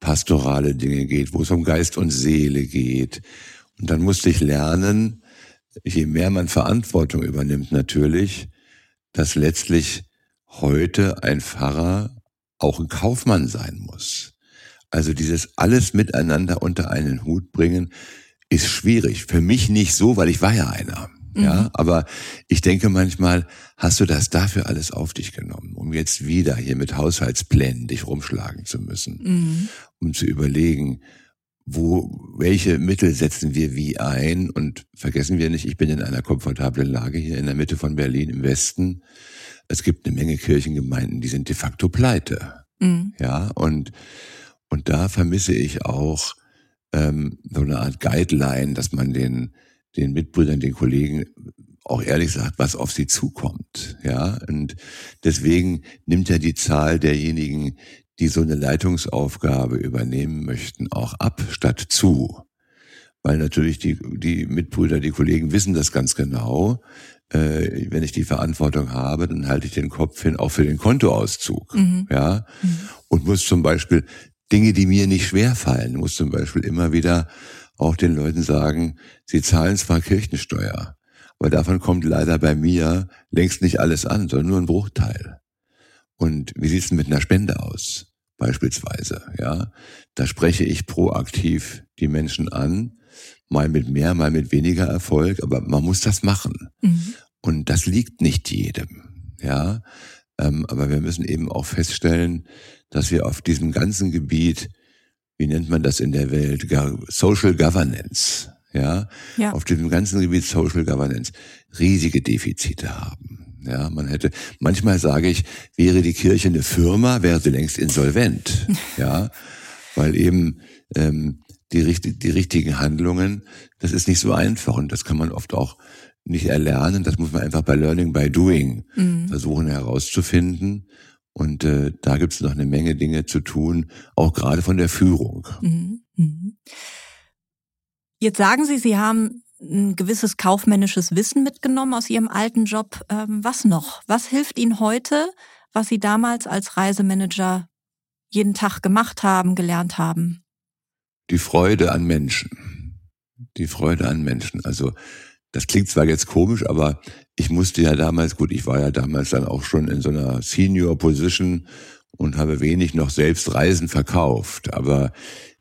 Speaker 2: pastorale Dinge geht, wo es um Geist und Seele geht. Und dann musste ich lernen, je mehr man Verantwortung übernimmt natürlich, dass letztlich heute ein Pfarrer auch ein Kaufmann sein muss. Also dieses alles miteinander unter einen Hut bringen ist schwierig. Für mich nicht so, weil ich war ja einer. Ja, mhm. aber ich denke manchmal, hast du das dafür alles auf dich genommen, um jetzt wieder hier mit Haushaltsplänen dich rumschlagen zu müssen, mhm. um zu überlegen, wo, welche Mittel setzen wir wie ein und vergessen wir nicht, ich bin in einer komfortablen Lage hier in der Mitte von Berlin im Westen. Es gibt eine Menge Kirchengemeinden, die sind de facto pleite. Mhm. Ja, und, und da vermisse ich auch ähm, so eine Art Guideline, dass man den, den Mitbrüdern, den Kollegen auch ehrlich sagt, was auf sie zukommt. Ja, und deswegen nimmt ja die Zahl derjenigen, die so eine Leitungsaufgabe übernehmen möchten, auch ab statt zu. Weil natürlich die, die Mitbrüder, die Kollegen wissen das ganz genau. äh, wenn ich die Verantwortung habe, dann halte ich den Kopf hin, auch für den Kontoauszug. Mhm. Ja. Mhm. Und muss zum Beispiel Dinge, die mir nicht schwer fallen, muss zum Beispiel immer wieder auch den Leuten sagen, sie zahlen zwar Kirchensteuer, aber davon kommt leider bei mir längst nicht alles an, sondern nur ein Bruchteil. Und wie sieht's denn mit einer Spende aus? Beispielsweise, ja. Da spreche ich proaktiv die Menschen an, mal mit mehr, mal mit weniger Erfolg, aber man muss das machen. Mhm. Und das liegt nicht jedem, ja. Ähm, aber wir müssen eben auch feststellen, dass wir auf diesem ganzen Gebiet, wie nennt man das in der Welt, Social Governance, ja, ja. auf diesem ganzen Gebiet Social Governance riesige Defizite haben. Ja, man hätte, manchmal sage ich, wäre die Kirche eine Firma, wäre sie längst insolvent. ja, weil eben ähm, die, die richtigen Handlungen, das ist nicht so einfach und das kann man oft auch nicht erlernen. Das muss man einfach bei Learning by Doing mhm. versuchen herauszufinden. Und äh, da gibt es noch eine Menge Dinge zu tun, auch gerade von der Führung. Mhm. Mhm.
Speaker 1: Jetzt sagen Sie, Sie haben ein gewisses kaufmännisches Wissen mitgenommen aus Ihrem alten Job. Ähm, was noch? Was hilft Ihnen heute, was Sie damals als Reisemanager jeden Tag gemacht haben, gelernt haben?
Speaker 2: Die Freude an Menschen. Die Freude an Menschen. Also das klingt zwar jetzt komisch, aber ich musste ja damals, gut, ich war ja damals dann auch schon in so einer Senior Position und habe wenig noch selbst Reisen verkauft. Aber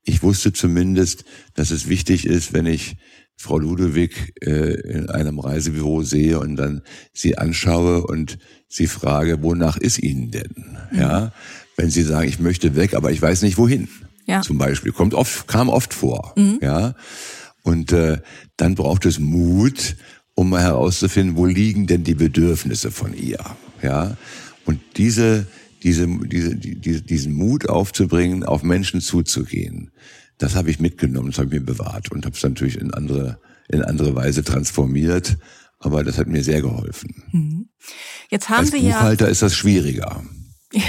Speaker 2: ich wusste zumindest, dass es wichtig ist, wenn ich Frau Ludewig äh, in einem Reisebüro sehe und dann sie anschaue und sie frage, wonach ist Ihnen denn? Mhm. Ja, wenn Sie sagen, ich möchte weg, aber ich weiß nicht wohin. Ja. Zum Beispiel kommt oft, kam oft vor. Mhm. Ja, und äh, dann braucht es Mut, um mal herauszufinden, wo liegen denn die Bedürfnisse von ihr. Ja, und diese diese, diese, diese, diesen Mut aufzubringen, auf Menschen zuzugehen das habe ich mitgenommen, das habe ich mir bewahrt und habe es natürlich in andere, in andere Weise transformiert. Aber das hat mir sehr geholfen. Mhm.
Speaker 1: Jetzt haben
Speaker 2: als
Speaker 1: Sie
Speaker 2: Buchhalter ja ist das schwieriger.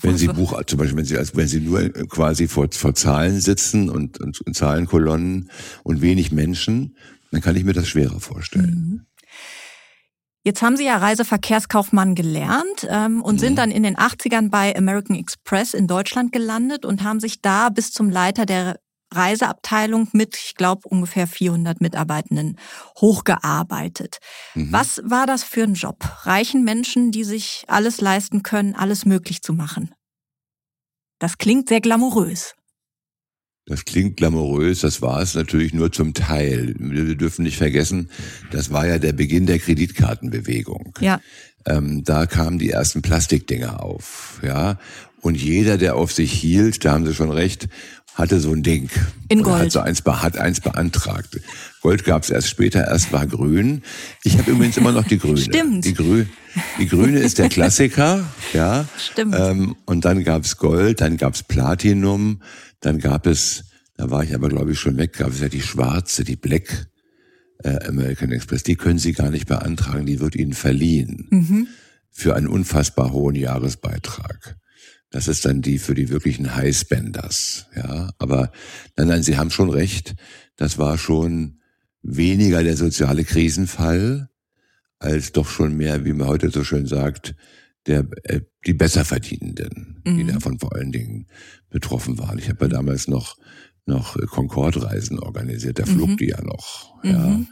Speaker 2: wenn Sie Buch, zum Beispiel, wenn Sie, als, wenn Sie nur quasi vor, vor Zahlen sitzen und, und, und Zahlenkolonnen und wenig Menschen, dann kann ich mir das schwerer vorstellen. Mhm.
Speaker 1: Jetzt haben Sie ja Reiseverkehrskaufmann gelernt ähm, und mhm. sind dann in den 80ern bei American Express in Deutschland gelandet und haben sich da bis zum Leiter der Reiseabteilung mit, ich glaube, ungefähr 400 Mitarbeitenden hochgearbeitet. Mhm. Was war das für ein Job? Reichen Menschen, die sich alles leisten können, alles möglich zu machen? Das klingt sehr glamourös.
Speaker 2: Das klingt glamourös, das war es natürlich nur zum Teil. Wir dürfen nicht vergessen, das war ja der Beginn der Kreditkartenbewegung. Ja. Ähm, da kamen die ersten Plastikdinger auf, ja. Und jeder, der auf sich hielt, da haben Sie schon recht, hatte so ein Ding.
Speaker 1: In Gold.
Speaker 2: Hat so eins, hat eins beantragt. Gold gab es erst später, erst war grün. Ich habe übrigens immer noch die grüne.
Speaker 1: Stimmt.
Speaker 2: Die, Grü die grüne ist der Klassiker, ja.
Speaker 1: Stimmt. Ähm,
Speaker 2: und dann gab's Gold, dann gab's Platinum, dann gab es, da war ich aber glaube ich schon weg, gab es ja die schwarze, die Black äh, American Express. Die können Sie gar nicht beantragen, die wird Ihnen verliehen mhm. für einen unfassbar hohen Jahresbeitrag. Das ist dann die für die wirklichen Highspenders, ja. Aber nein, nein, Sie haben schon recht. Das war schon weniger der soziale Krisenfall als doch schon mehr, wie man heute so schön sagt, der äh, die Besserverdienenden, mhm. die davon vor allen Dingen betroffen waren. Ich habe ja damals noch noch Concorde-Reisen organisiert, mhm. flog die ja noch. Ja. Mhm.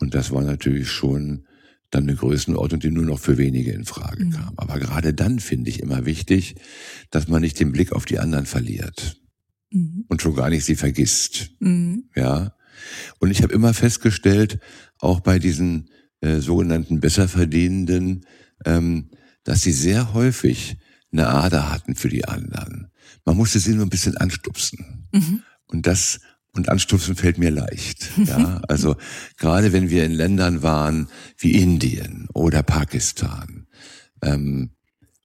Speaker 2: Und das war natürlich schon dann eine Größenordnung, die nur noch für wenige in Frage mhm. kam. Aber gerade dann finde ich immer wichtig, dass man nicht den Blick auf die anderen verliert mhm. und schon gar nicht sie vergisst. Mhm. Ja. Und ich habe immer festgestellt, auch bei diesen äh, sogenannten Besserverdienenden, ähm, dass sie sehr häufig eine Ader hatten für die anderen. Man musste sie nur ein bisschen anstupsen. Mhm. Und das und anstupsen fällt mir leicht. Ja, also gerade wenn wir in Ländern waren wie Indien oder Pakistan, ähm,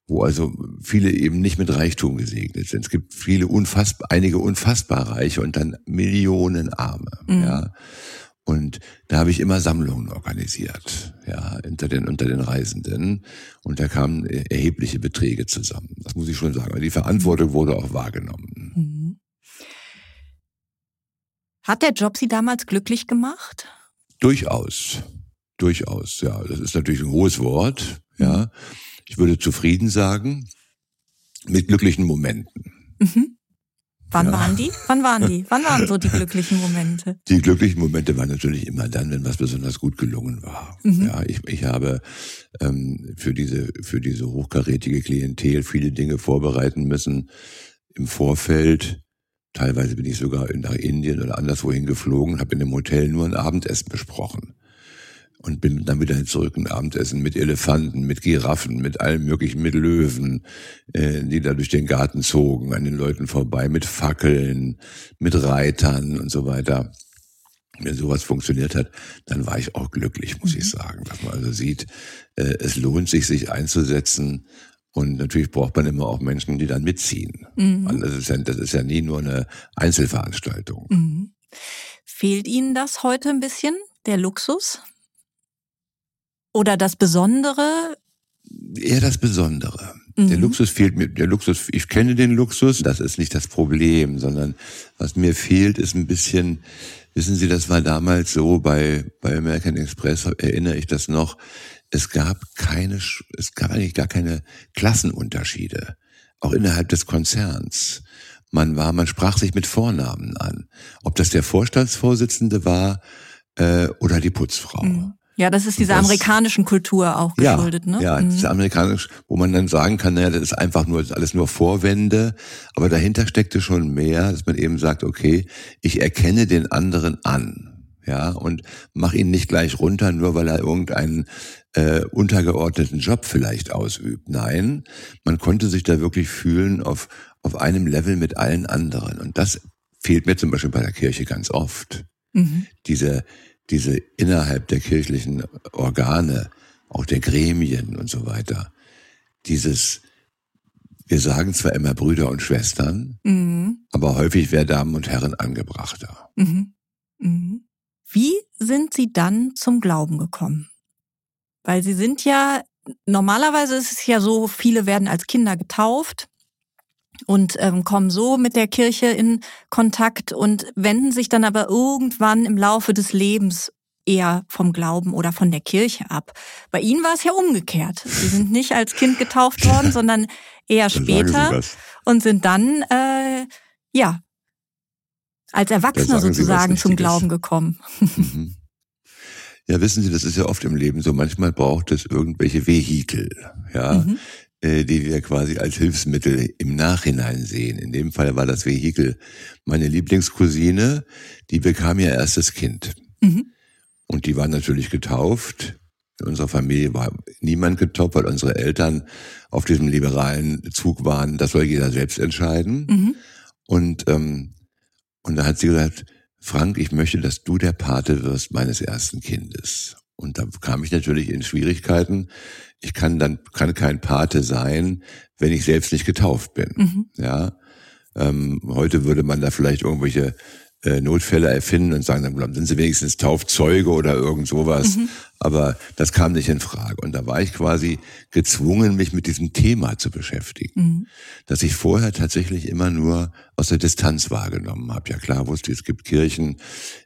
Speaker 2: wo also viele eben nicht mit Reichtum gesegnet sind. Es gibt viele unfassbar, einige unfassbar Reiche und dann Millionen Arme. Mhm. Ja. Und da habe ich immer Sammlungen organisiert, ja, unter den, unter den Reisenden. Und da kamen erhebliche Beträge zusammen. Das muss ich schon sagen. Aber die Verantwortung wurde auch wahrgenommen. Mhm.
Speaker 1: Hat der Job Sie damals glücklich gemacht?
Speaker 2: Durchaus. durchaus, ja. Das ist natürlich ein hohes Wort, ja. Ich würde zufrieden sagen, mit glücklichen Momenten.
Speaker 1: Mhm. Wann ja. waren die? Wann waren die? Wann waren so die glücklichen Momente?
Speaker 2: Die glücklichen Momente waren natürlich immer dann, wenn was besonders gut gelungen war. Mhm. Ja, ich, ich habe ähm, für diese für diese hochkarätige Klientel viele Dinge vorbereiten müssen im Vorfeld. Teilweise bin ich sogar nach Indien oder anderswohin geflogen, habe in einem Hotel nur ein Abendessen besprochen und bin dann wieder zurück ein Abendessen mit Elefanten, mit Giraffen, mit allem möglichen, mit Löwen, äh, die da durch den Garten zogen, an den Leuten vorbei, mit Fackeln, mit Reitern und so weiter. Wenn sowas funktioniert hat, dann war ich auch glücklich, muss mhm. ich sagen, dass man also sieht, äh, es lohnt sich, sich einzusetzen. Und natürlich braucht man immer auch Menschen, die dann mitziehen. Mhm. Das, ist ja, das ist ja nie nur eine Einzelveranstaltung. Mhm.
Speaker 1: Fehlt Ihnen das heute ein bisschen, der Luxus? Oder das Besondere?
Speaker 2: Eher das Besondere. Mhm. Der Luxus fehlt mir, der Luxus, ich kenne den Luxus, das ist nicht das Problem, sondern was mir fehlt, ist ein bisschen, wissen Sie, das war damals so bei, bei American Express, erinnere ich das noch, es gab keine, es gab eigentlich gar keine Klassenunterschiede, auch innerhalb des Konzerns. Man war, man sprach sich mit Vornamen an. Ob das der Vorstandsvorsitzende war äh, oder die Putzfrau. Mhm.
Speaker 1: Ja, das ist dieser das, amerikanischen Kultur auch geschuldet,
Speaker 2: ja,
Speaker 1: ne?
Speaker 2: Ja, mhm. diese amerikanisch, wo man dann sagen kann, naja, das ist einfach nur, alles nur Vorwände, aber dahinter steckte schon mehr, dass man eben sagt, okay, ich erkenne den anderen an. Ja, und mach ihn nicht gleich runter, nur weil er irgendeinen äh, untergeordneten Job vielleicht ausübt. Nein, man konnte sich da wirklich fühlen auf, auf einem Level mit allen anderen. Und das fehlt mir zum Beispiel bei der Kirche ganz oft. Mhm. Diese, diese innerhalb der kirchlichen Organe, auch der Gremien und so weiter, dieses, wir sagen zwar immer Brüder und Schwestern, mhm. aber häufig wäre Damen und Herren angebrachter. Mhm.
Speaker 1: Wie sind Sie dann zum Glauben gekommen? Weil Sie sind ja, normalerweise ist es ja so, viele werden als Kinder getauft und ähm, kommen so mit der Kirche in Kontakt und wenden sich dann aber irgendwann im Laufe des Lebens eher vom Glauben oder von der Kirche ab. Bei Ihnen war es ja umgekehrt. Sie sind nicht als Kind getauft worden, sondern eher später und sind dann äh, ja als Erwachsener sozusagen zum Glauben gekommen. Mhm.
Speaker 2: Ja, wissen Sie, das ist ja oft im Leben so. Manchmal braucht es irgendwelche Vehikel. Ja, mhm. Äh, die wir quasi als Hilfsmittel im Nachhinein sehen. In dem Fall war das Vehikel meine Lieblingscousine, die bekam ihr erstes Kind. Mhm. Und die war natürlich getauft. In unserer Familie war niemand getauft, weil unsere Eltern auf diesem liberalen Zug waren, das soll jeder selbst entscheiden. Mhm. Und, ähm, und da hat sie gesagt, Frank, ich möchte, dass du der Pate wirst meines ersten Kindes. Und da kam ich natürlich in Schwierigkeiten. Ich kann dann kann kein Pate sein, wenn ich selbst nicht getauft bin. Mhm. Ja, ähm, heute würde man da vielleicht irgendwelche äh, Notfälle erfinden und sagen, dann sind sie wenigstens Taufzeuge oder irgend sowas. Mhm. Aber das kam nicht in Frage. Und da war ich quasi gezwungen, mich mit diesem Thema zu beschäftigen. Mhm. Dass ich vorher tatsächlich immer nur aus der Distanz wahrgenommen habe. Ja klar wusste, es gibt Kirchen.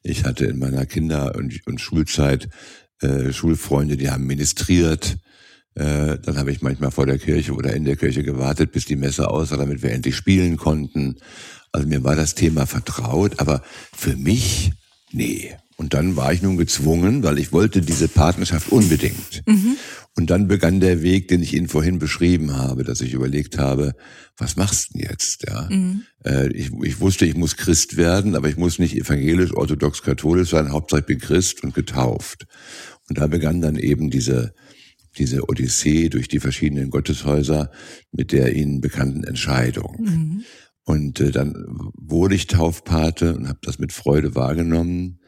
Speaker 2: Ich hatte in meiner Kinder- und, und Schulzeit äh, Schulfreunde, die haben ministriert. Äh, dann habe ich manchmal vor der Kirche oder in der Kirche gewartet, bis die Messe aus war, damit wir endlich spielen konnten. Also mir war das Thema vertraut, aber für mich, nee. Und dann war ich nun gezwungen, weil ich wollte diese Partnerschaft unbedingt. Mhm. Und dann begann der Weg, den ich Ihnen vorhin beschrieben habe, dass ich überlegt habe, was machst du denn jetzt? Ja, mhm. äh, ich, ich wusste, ich muss Christ werden, aber ich muss nicht evangelisch, orthodox, katholisch sein. Hauptsache ich bin Christ und getauft. Und da begann dann eben diese diese Odyssee durch die verschiedenen Gotteshäuser mit der ihnen bekannten Entscheidung. Mhm. Und äh, dann wurde ich Taufpate und habe das mit Freude wahrgenommen.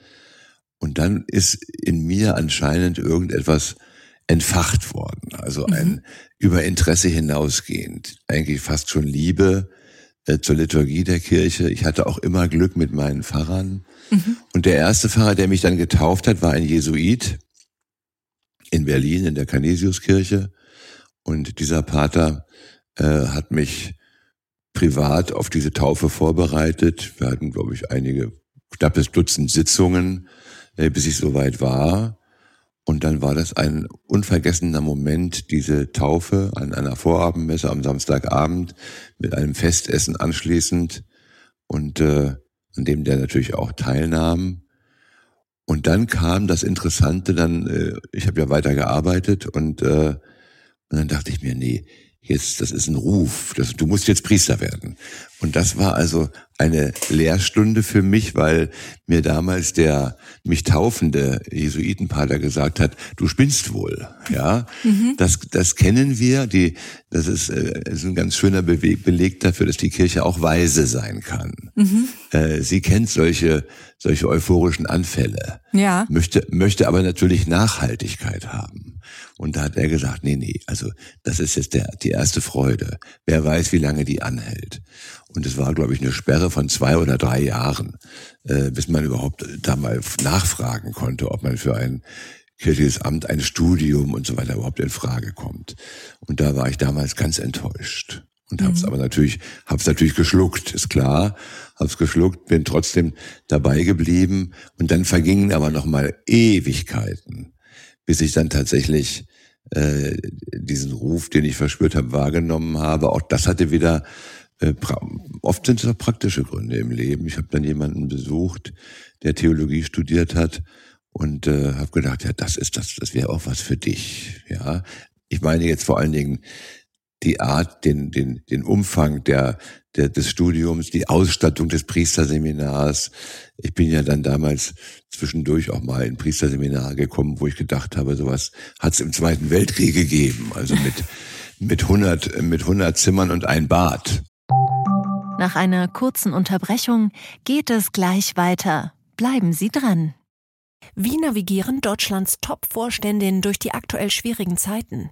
Speaker 2: Und dann ist in mir anscheinend irgendetwas entfacht worden. Also ein mhm. über Interesse hinausgehend. Eigentlich fast schon Liebe äh, zur Liturgie der Kirche. Ich hatte auch immer Glück mit meinen Pfarrern. Mhm. Und der erste Pfarrer, der mich dann getauft hat, war ein Jesuit in Berlin in der Canisiuskirche. Und dieser Pater äh, hat mich privat auf diese Taufe vorbereitet. Wir hatten, glaube ich, einige knappes Dutzend Sitzungen, äh, bis ich soweit war. Und dann war das ein unvergessener Moment, diese Taufe an einer Vorabendmesse am Samstagabend mit einem Festessen anschließend und äh, an dem der natürlich auch teilnahm. Und dann kam das Interessante, dann, äh, ich habe ja weiter gearbeitet und, äh, und dann dachte ich mir, nee, jetzt, das ist ein Ruf, das, du musst jetzt Priester werden. Und das war also eine Lehrstunde für mich, weil mir damals der mich taufende Jesuitenpater gesagt hat, du spinnst wohl, ja. Mhm. Das, das kennen wir, die, das ist, äh, ist ein ganz schöner Beleg, Beleg dafür, dass die Kirche auch weise sein kann. Mhm. Äh, sie kennt solche, solche euphorischen Anfälle. Ja. Möchte, möchte aber natürlich Nachhaltigkeit haben. Und da hat er gesagt, nee, nee, also das ist jetzt der, die erste Freude. Wer weiß, wie lange die anhält. Und es war, glaube ich, eine Sperre von zwei oder drei Jahren, äh, bis man überhaupt da mal nachfragen konnte, ob man für ein kirchliches Amt, ein Studium und so weiter überhaupt in Frage kommt. Und da war ich damals ganz enttäuscht und hab's mhm. aber natürlich, hab's natürlich geschluckt, ist klar, hab's geschluckt, bin trotzdem dabei geblieben und dann vergingen aber noch mal Ewigkeiten, bis ich dann tatsächlich äh, diesen Ruf, den ich verspürt habe, wahrgenommen habe. Auch das hatte wieder äh, oft sind es auch praktische Gründe im Leben. Ich habe dann jemanden besucht, der Theologie studiert hat und äh, habe gedacht, ja, das ist das, das wäre auch was für dich. Ja, ich meine jetzt vor allen Dingen die Art, den den den Umfang der, der des Studiums, die Ausstattung des Priesterseminars. Ich bin ja dann damals zwischendurch auch mal in Priesterseminar gekommen, wo ich gedacht habe, sowas hat es im Zweiten Weltkrieg gegeben, also mit mit 100 mit 100 Zimmern und ein Bad.
Speaker 3: Nach einer kurzen Unterbrechung geht es gleich weiter. Bleiben Sie dran. Wie navigieren Deutschlands Top-Vorständinnen durch die aktuell schwierigen Zeiten?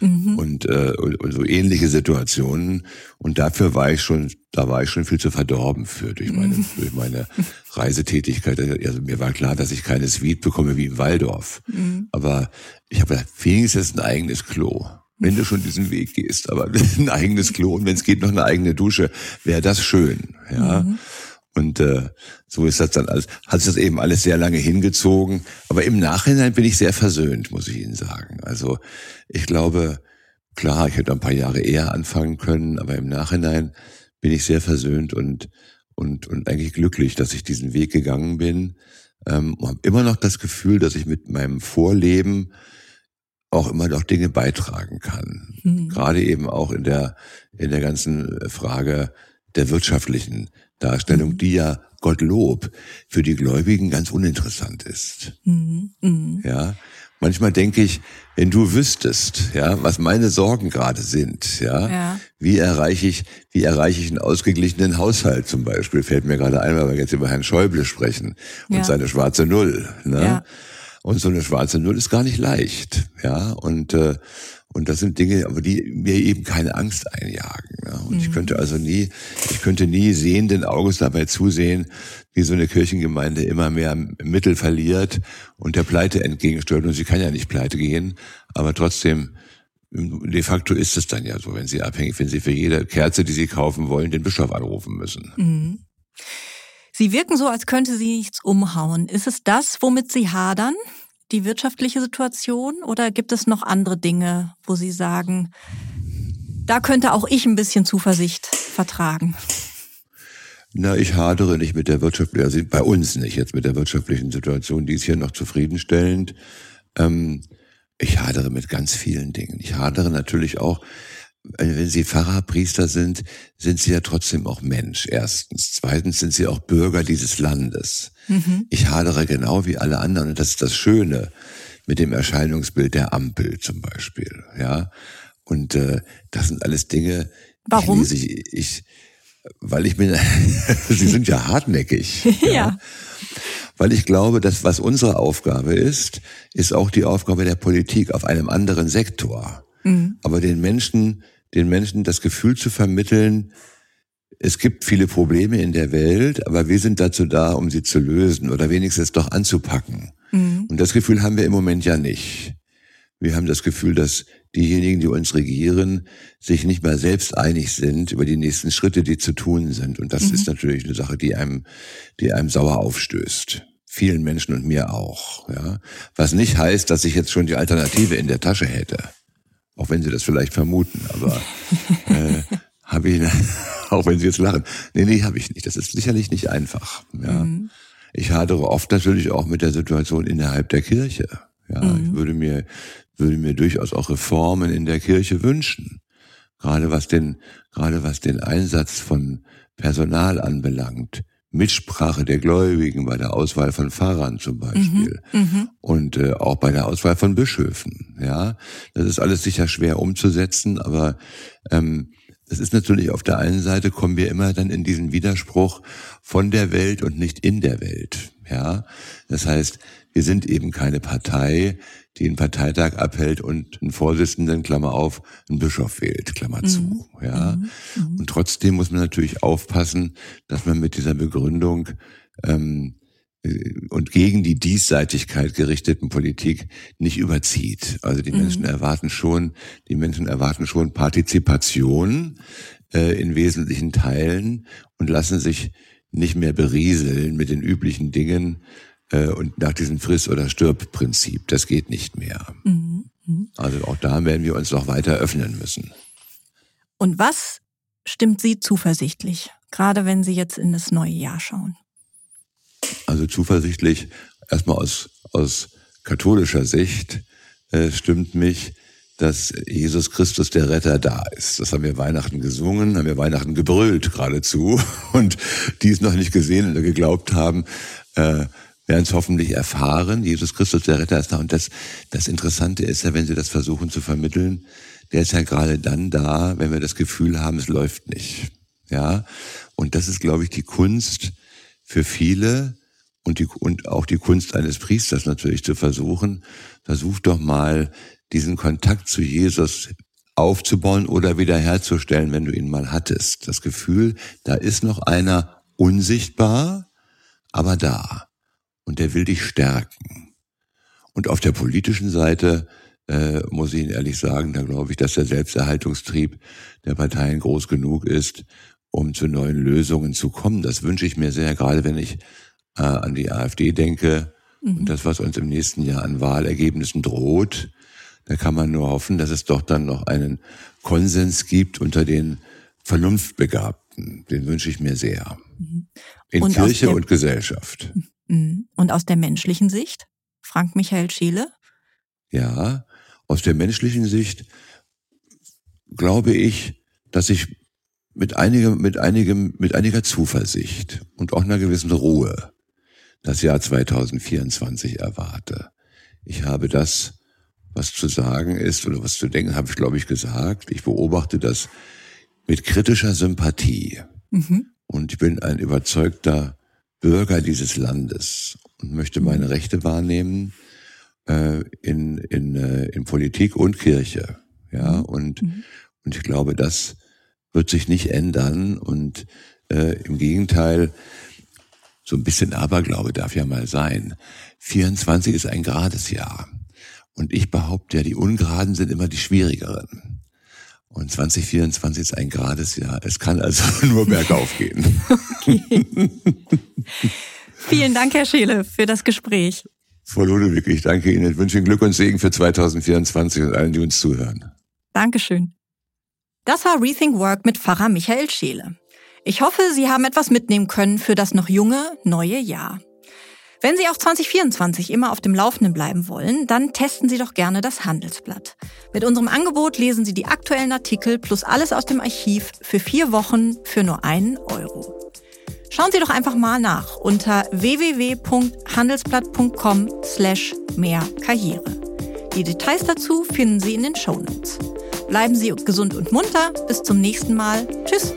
Speaker 2: Mhm. Und, äh, und so ähnliche Situationen. Und dafür war ich schon, da war ich schon viel zu verdorben für durch meine, mhm. durch meine Reisetätigkeit. Also mir war klar, dass ich keine Suite bekomme wie im Waldorf. Mhm. Aber ich habe gedacht, wenigstens ein eigenes Klo wenn du schon diesen Weg gehst. Aber ein eigenes Klo und wenn es geht noch eine eigene Dusche, wäre das schön. Ja. Mhm. Und äh, so ist das dann alles, hat sich das eben alles sehr lange hingezogen. Aber im Nachhinein bin ich sehr versöhnt, muss ich Ihnen sagen. Also ich glaube, klar, ich hätte ein paar Jahre eher anfangen können, aber im Nachhinein bin ich sehr versöhnt und und und eigentlich glücklich, dass ich diesen Weg gegangen bin. Ähm, habe immer noch das Gefühl, dass ich mit meinem Vorleben auch immer noch Dinge beitragen kann. Mhm. Gerade eben auch in der, in der ganzen Frage der wirtschaftlichen Darstellung, die ja Gottlob für die Gläubigen ganz uninteressant ist. Mhm. mhm. Ja. Manchmal denke ich, wenn du wüsstest, ja, was meine Sorgen gerade sind, ja, ja, wie erreiche ich, wie erreiche ich einen ausgeglichenen Haushalt zum Beispiel, fällt mir gerade ein, weil wir jetzt über Herrn Schäuble sprechen und ja. seine schwarze Null, ne? Ja. Und so eine schwarze Null ist gar nicht leicht, ja. Und äh, und das sind Dinge, aber die mir eben keine Angst einjagen. Ja? Und mhm. ich könnte also nie, ich könnte nie sehenden Auges dabei zusehen, wie so eine Kirchengemeinde immer mehr Mittel verliert und der Pleite entgegensteuert. Und sie kann ja nicht pleite gehen, aber trotzdem, de facto ist es dann ja so, wenn sie abhängig, wenn sie für jede Kerze, die sie kaufen wollen, den Bischof anrufen müssen. Mhm.
Speaker 1: Sie wirken so, als könnte Sie nichts umhauen. Ist es das, womit Sie hadern? Die wirtschaftliche Situation? Oder gibt es noch andere Dinge, wo Sie sagen, da könnte auch ich ein bisschen Zuversicht vertragen?
Speaker 2: Na, ich hadere nicht mit der wirtschaftlichen, also bei uns nicht jetzt mit der wirtschaftlichen Situation, die ist hier noch zufriedenstellend. Ähm, ich hadere mit ganz vielen Dingen. Ich hadere natürlich auch wenn Sie Pfarrer, Priester sind, sind Sie ja trotzdem auch Mensch, erstens. Zweitens sind Sie auch Bürger dieses Landes. Mhm. Ich hadere genau wie alle anderen und das ist das Schöne mit dem Erscheinungsbild der Ampel zum Beispiel, ja. Und äh, das sind alles Dinge.
Speaker 1: Warum?
Speaker 2: Ich, ich, ich weil ich bin, Sie sind ja hartnäckig. ja. ja. Weil ich glaube, dass was unsere Aufgabe ist, ist auch die Aufgabe der Politik auf einem anderen Sektor. Mhm. Aber den Menschen, den Menschen das Gefühl zu vermitteln, es gibt viele Probleme in der Welt, aber wir sind dazu da, um sie zu lösen oder wenigstens doch anzupacken. Mhm. Und das Gefühl haben wir im Moment ja nicht. Wir haben das Gefühl, dass diejenigen, die uns regieren, sich nicht mal selbst einig sind über die nächsten Schritte, die zu tun sind. Und das mhm. ist natürlich eine Sache, die einem, die einem sauer aufstößt. Vielen Menschen und mir auch, ja. Was nicht heißt, dass ich jetzt schon die Alternative in der Tasche hätte. Auch wenn Sie das vielleicht vermuten, aber äh, habe ich, auch wenn Sie jetzt lachen. Nee, nee, habe ich nicht. Das ist sicherlich nicht einfach. Ja. Mhm. Ich hadere oft natürlich auch mit der Situation innerhalb der Kirche. Ja, mhm. ich würde mir, würde mir durchaus auch Reformen in der Kirche wünschen. Gerade was den, gerade was den Einsatz von Personal anbelangt. Mitsprache der Gläubigen bei der Auswahl von Pfarrern zum Beispiel mhm, mhm, und äh, auch bei der Auswahl von Bischöfen. Ja, das ist alles sicher schwer umzusetzen, aber ähm, das ist natürlich auf der einen Seite kommen wir immer dann in diesen Widerspruch von der Welt und nicht in der Welt. Ja, das heißt, wir sind eben keine Partei, die einen Parteitag abhält und einen Vorsitzenden, Klammer auf, einen Bischof wählt, Klammer mhm. zu. Ja. Mhm. mhm. Und trotzdem muss man natürlich aufpassen, dass man mit dieser Begründung ähm, äh, und gegen die Diesseitigkeit gerichteten Politik nicht überzieht. Also die mhm. Menschen erwarten schon, die Menschen erwarten schon Partizipation äh, in wesentlichen Teilen und lassen sich nicht mehr berieseln mit den üblichen Dingen, äh, und nach diesem Friss- oder Stirb-Prinzip. Das geht nicht mehr. Mhm. Mhm. Also auch da werden wir uns noch weiter öffnen müssen.
Speaker 1: Und was stimmt Sie zuversichtlich, gerade wenn Sie jetzt in das neue Jahr schauen?
Speaker 2: Also zuversichtlich, erstmal aus, aus katholischer Sicht, äh, stimmt mich, dass Jesus Christus der Retter da ist. Das haben wir Weihnachten gesungen, haben wir Weihnachten gebrüllt geradezu und die es noch nicht gesehen oder geglaubt haben, äh, werden es hoffentlich erfahren. Jesus Christus, der Retter, ist da. Und das, das Interessante ist ja, wenn Sie das versuchen zu vermitteln, der ist ja gerade dann da, wenn wir das Gefühl haben, es läuft nicht. Ja. Und das ist, glaube ich, die Kunst für viele und, die, und auch die Kunst eines Priesters natürlich zu versuchen. Versuch doch mal, diesen Kontakt zu Jesus aufzubauen oder wiederherzustellen, wenn du ihn mal hattest. Das Gefühl, da ist noch einer unsichtbar, aber da und der will dich stärken. Und auf der politischen Seite äh, muss ich Ihnen ehrlich sagen, da glaube ich, dass der Selbsterhaltungstrieb der Parteien groß genug ist, um zu neuen Lösungen zu kommen. Das wünsche ich mir sehr, gerade wenn ich äh, an die AfD denke mhm. und das, was uns im nächsten Jahr an Wahlergebnissen droht. Da kann man nur hoffen, dass es doch dann noch einen Konsens gibt unter den Vernunftbegabten. Den wünsche ich mir sehr. Mhm. In und Kirche und Gesellschaft.
Speaker 1: Mhm. Und aus der menschlichen Sicht? Frank Michael Schiele?
Speaker 2: Ja, aus der menschlichen Sicht glaube ich, dass ich mit einigem, mit einigem, mit einiger Zuversicht und auch einer gewissen Ruhe das Jahr 2024 erwarte. Ich habe das, was zu sagen ist oder was zu denken, habe ich glaube ich gesagt. Ich beobachte das mit kritischer Sympathie. Mhm. Und ich bin ein überzeugter Bürger dieses Landes und möchte meine mhm. Rechte wahrnehmen äh, in, in, äh, in Politik und Kirche. Ja, mhm. und, mhm. und ich glaube, das wird sich nicht ändern und äh, im Gegenteil, so ein bisschen Aberglaube darf ja mal sein. 24 ist ein gerades Jahr. Und ich behaupte ja, die Ungeraden sind immer die schwierigeren. Und 2024 ist ein gerades Jahr. Es kann also nur bergauf gehen. Okay.
Speaker 1: Vielen Dank, Herr Scheele, für das Gespräch.
Speaker 2: Frau Ludewig, ich danke Ihnen. Ich wünsche Ihnen Glück und Segen für 2024 und allen, die uns zuhören.
Speaker 1: Dankeschön. Das war Rethink Work mit Pfarrer Michael Scheele. Ich hoffe, Sie haben etwas mitnehmen können für das noch junge, neue Jahr. Wenn Sie auch 2024 immer auf dem Laufenden bleiben wollen, dann testen Sie doch gerne das Handelsblatt. Mit unserem Angebot lesen Sie die aktuellen Artikel plus alles aus dem Archiv für vier Wochen für nur einen Euro. Schauen Sie doch einfach mal nach unter www.handelsblatt.com slash mehr Karriere. Die Details dazu finden Sie in den Show Notes. Bleiben Sie gesund und munter. Bis zum nächsten Mal. Tschüss.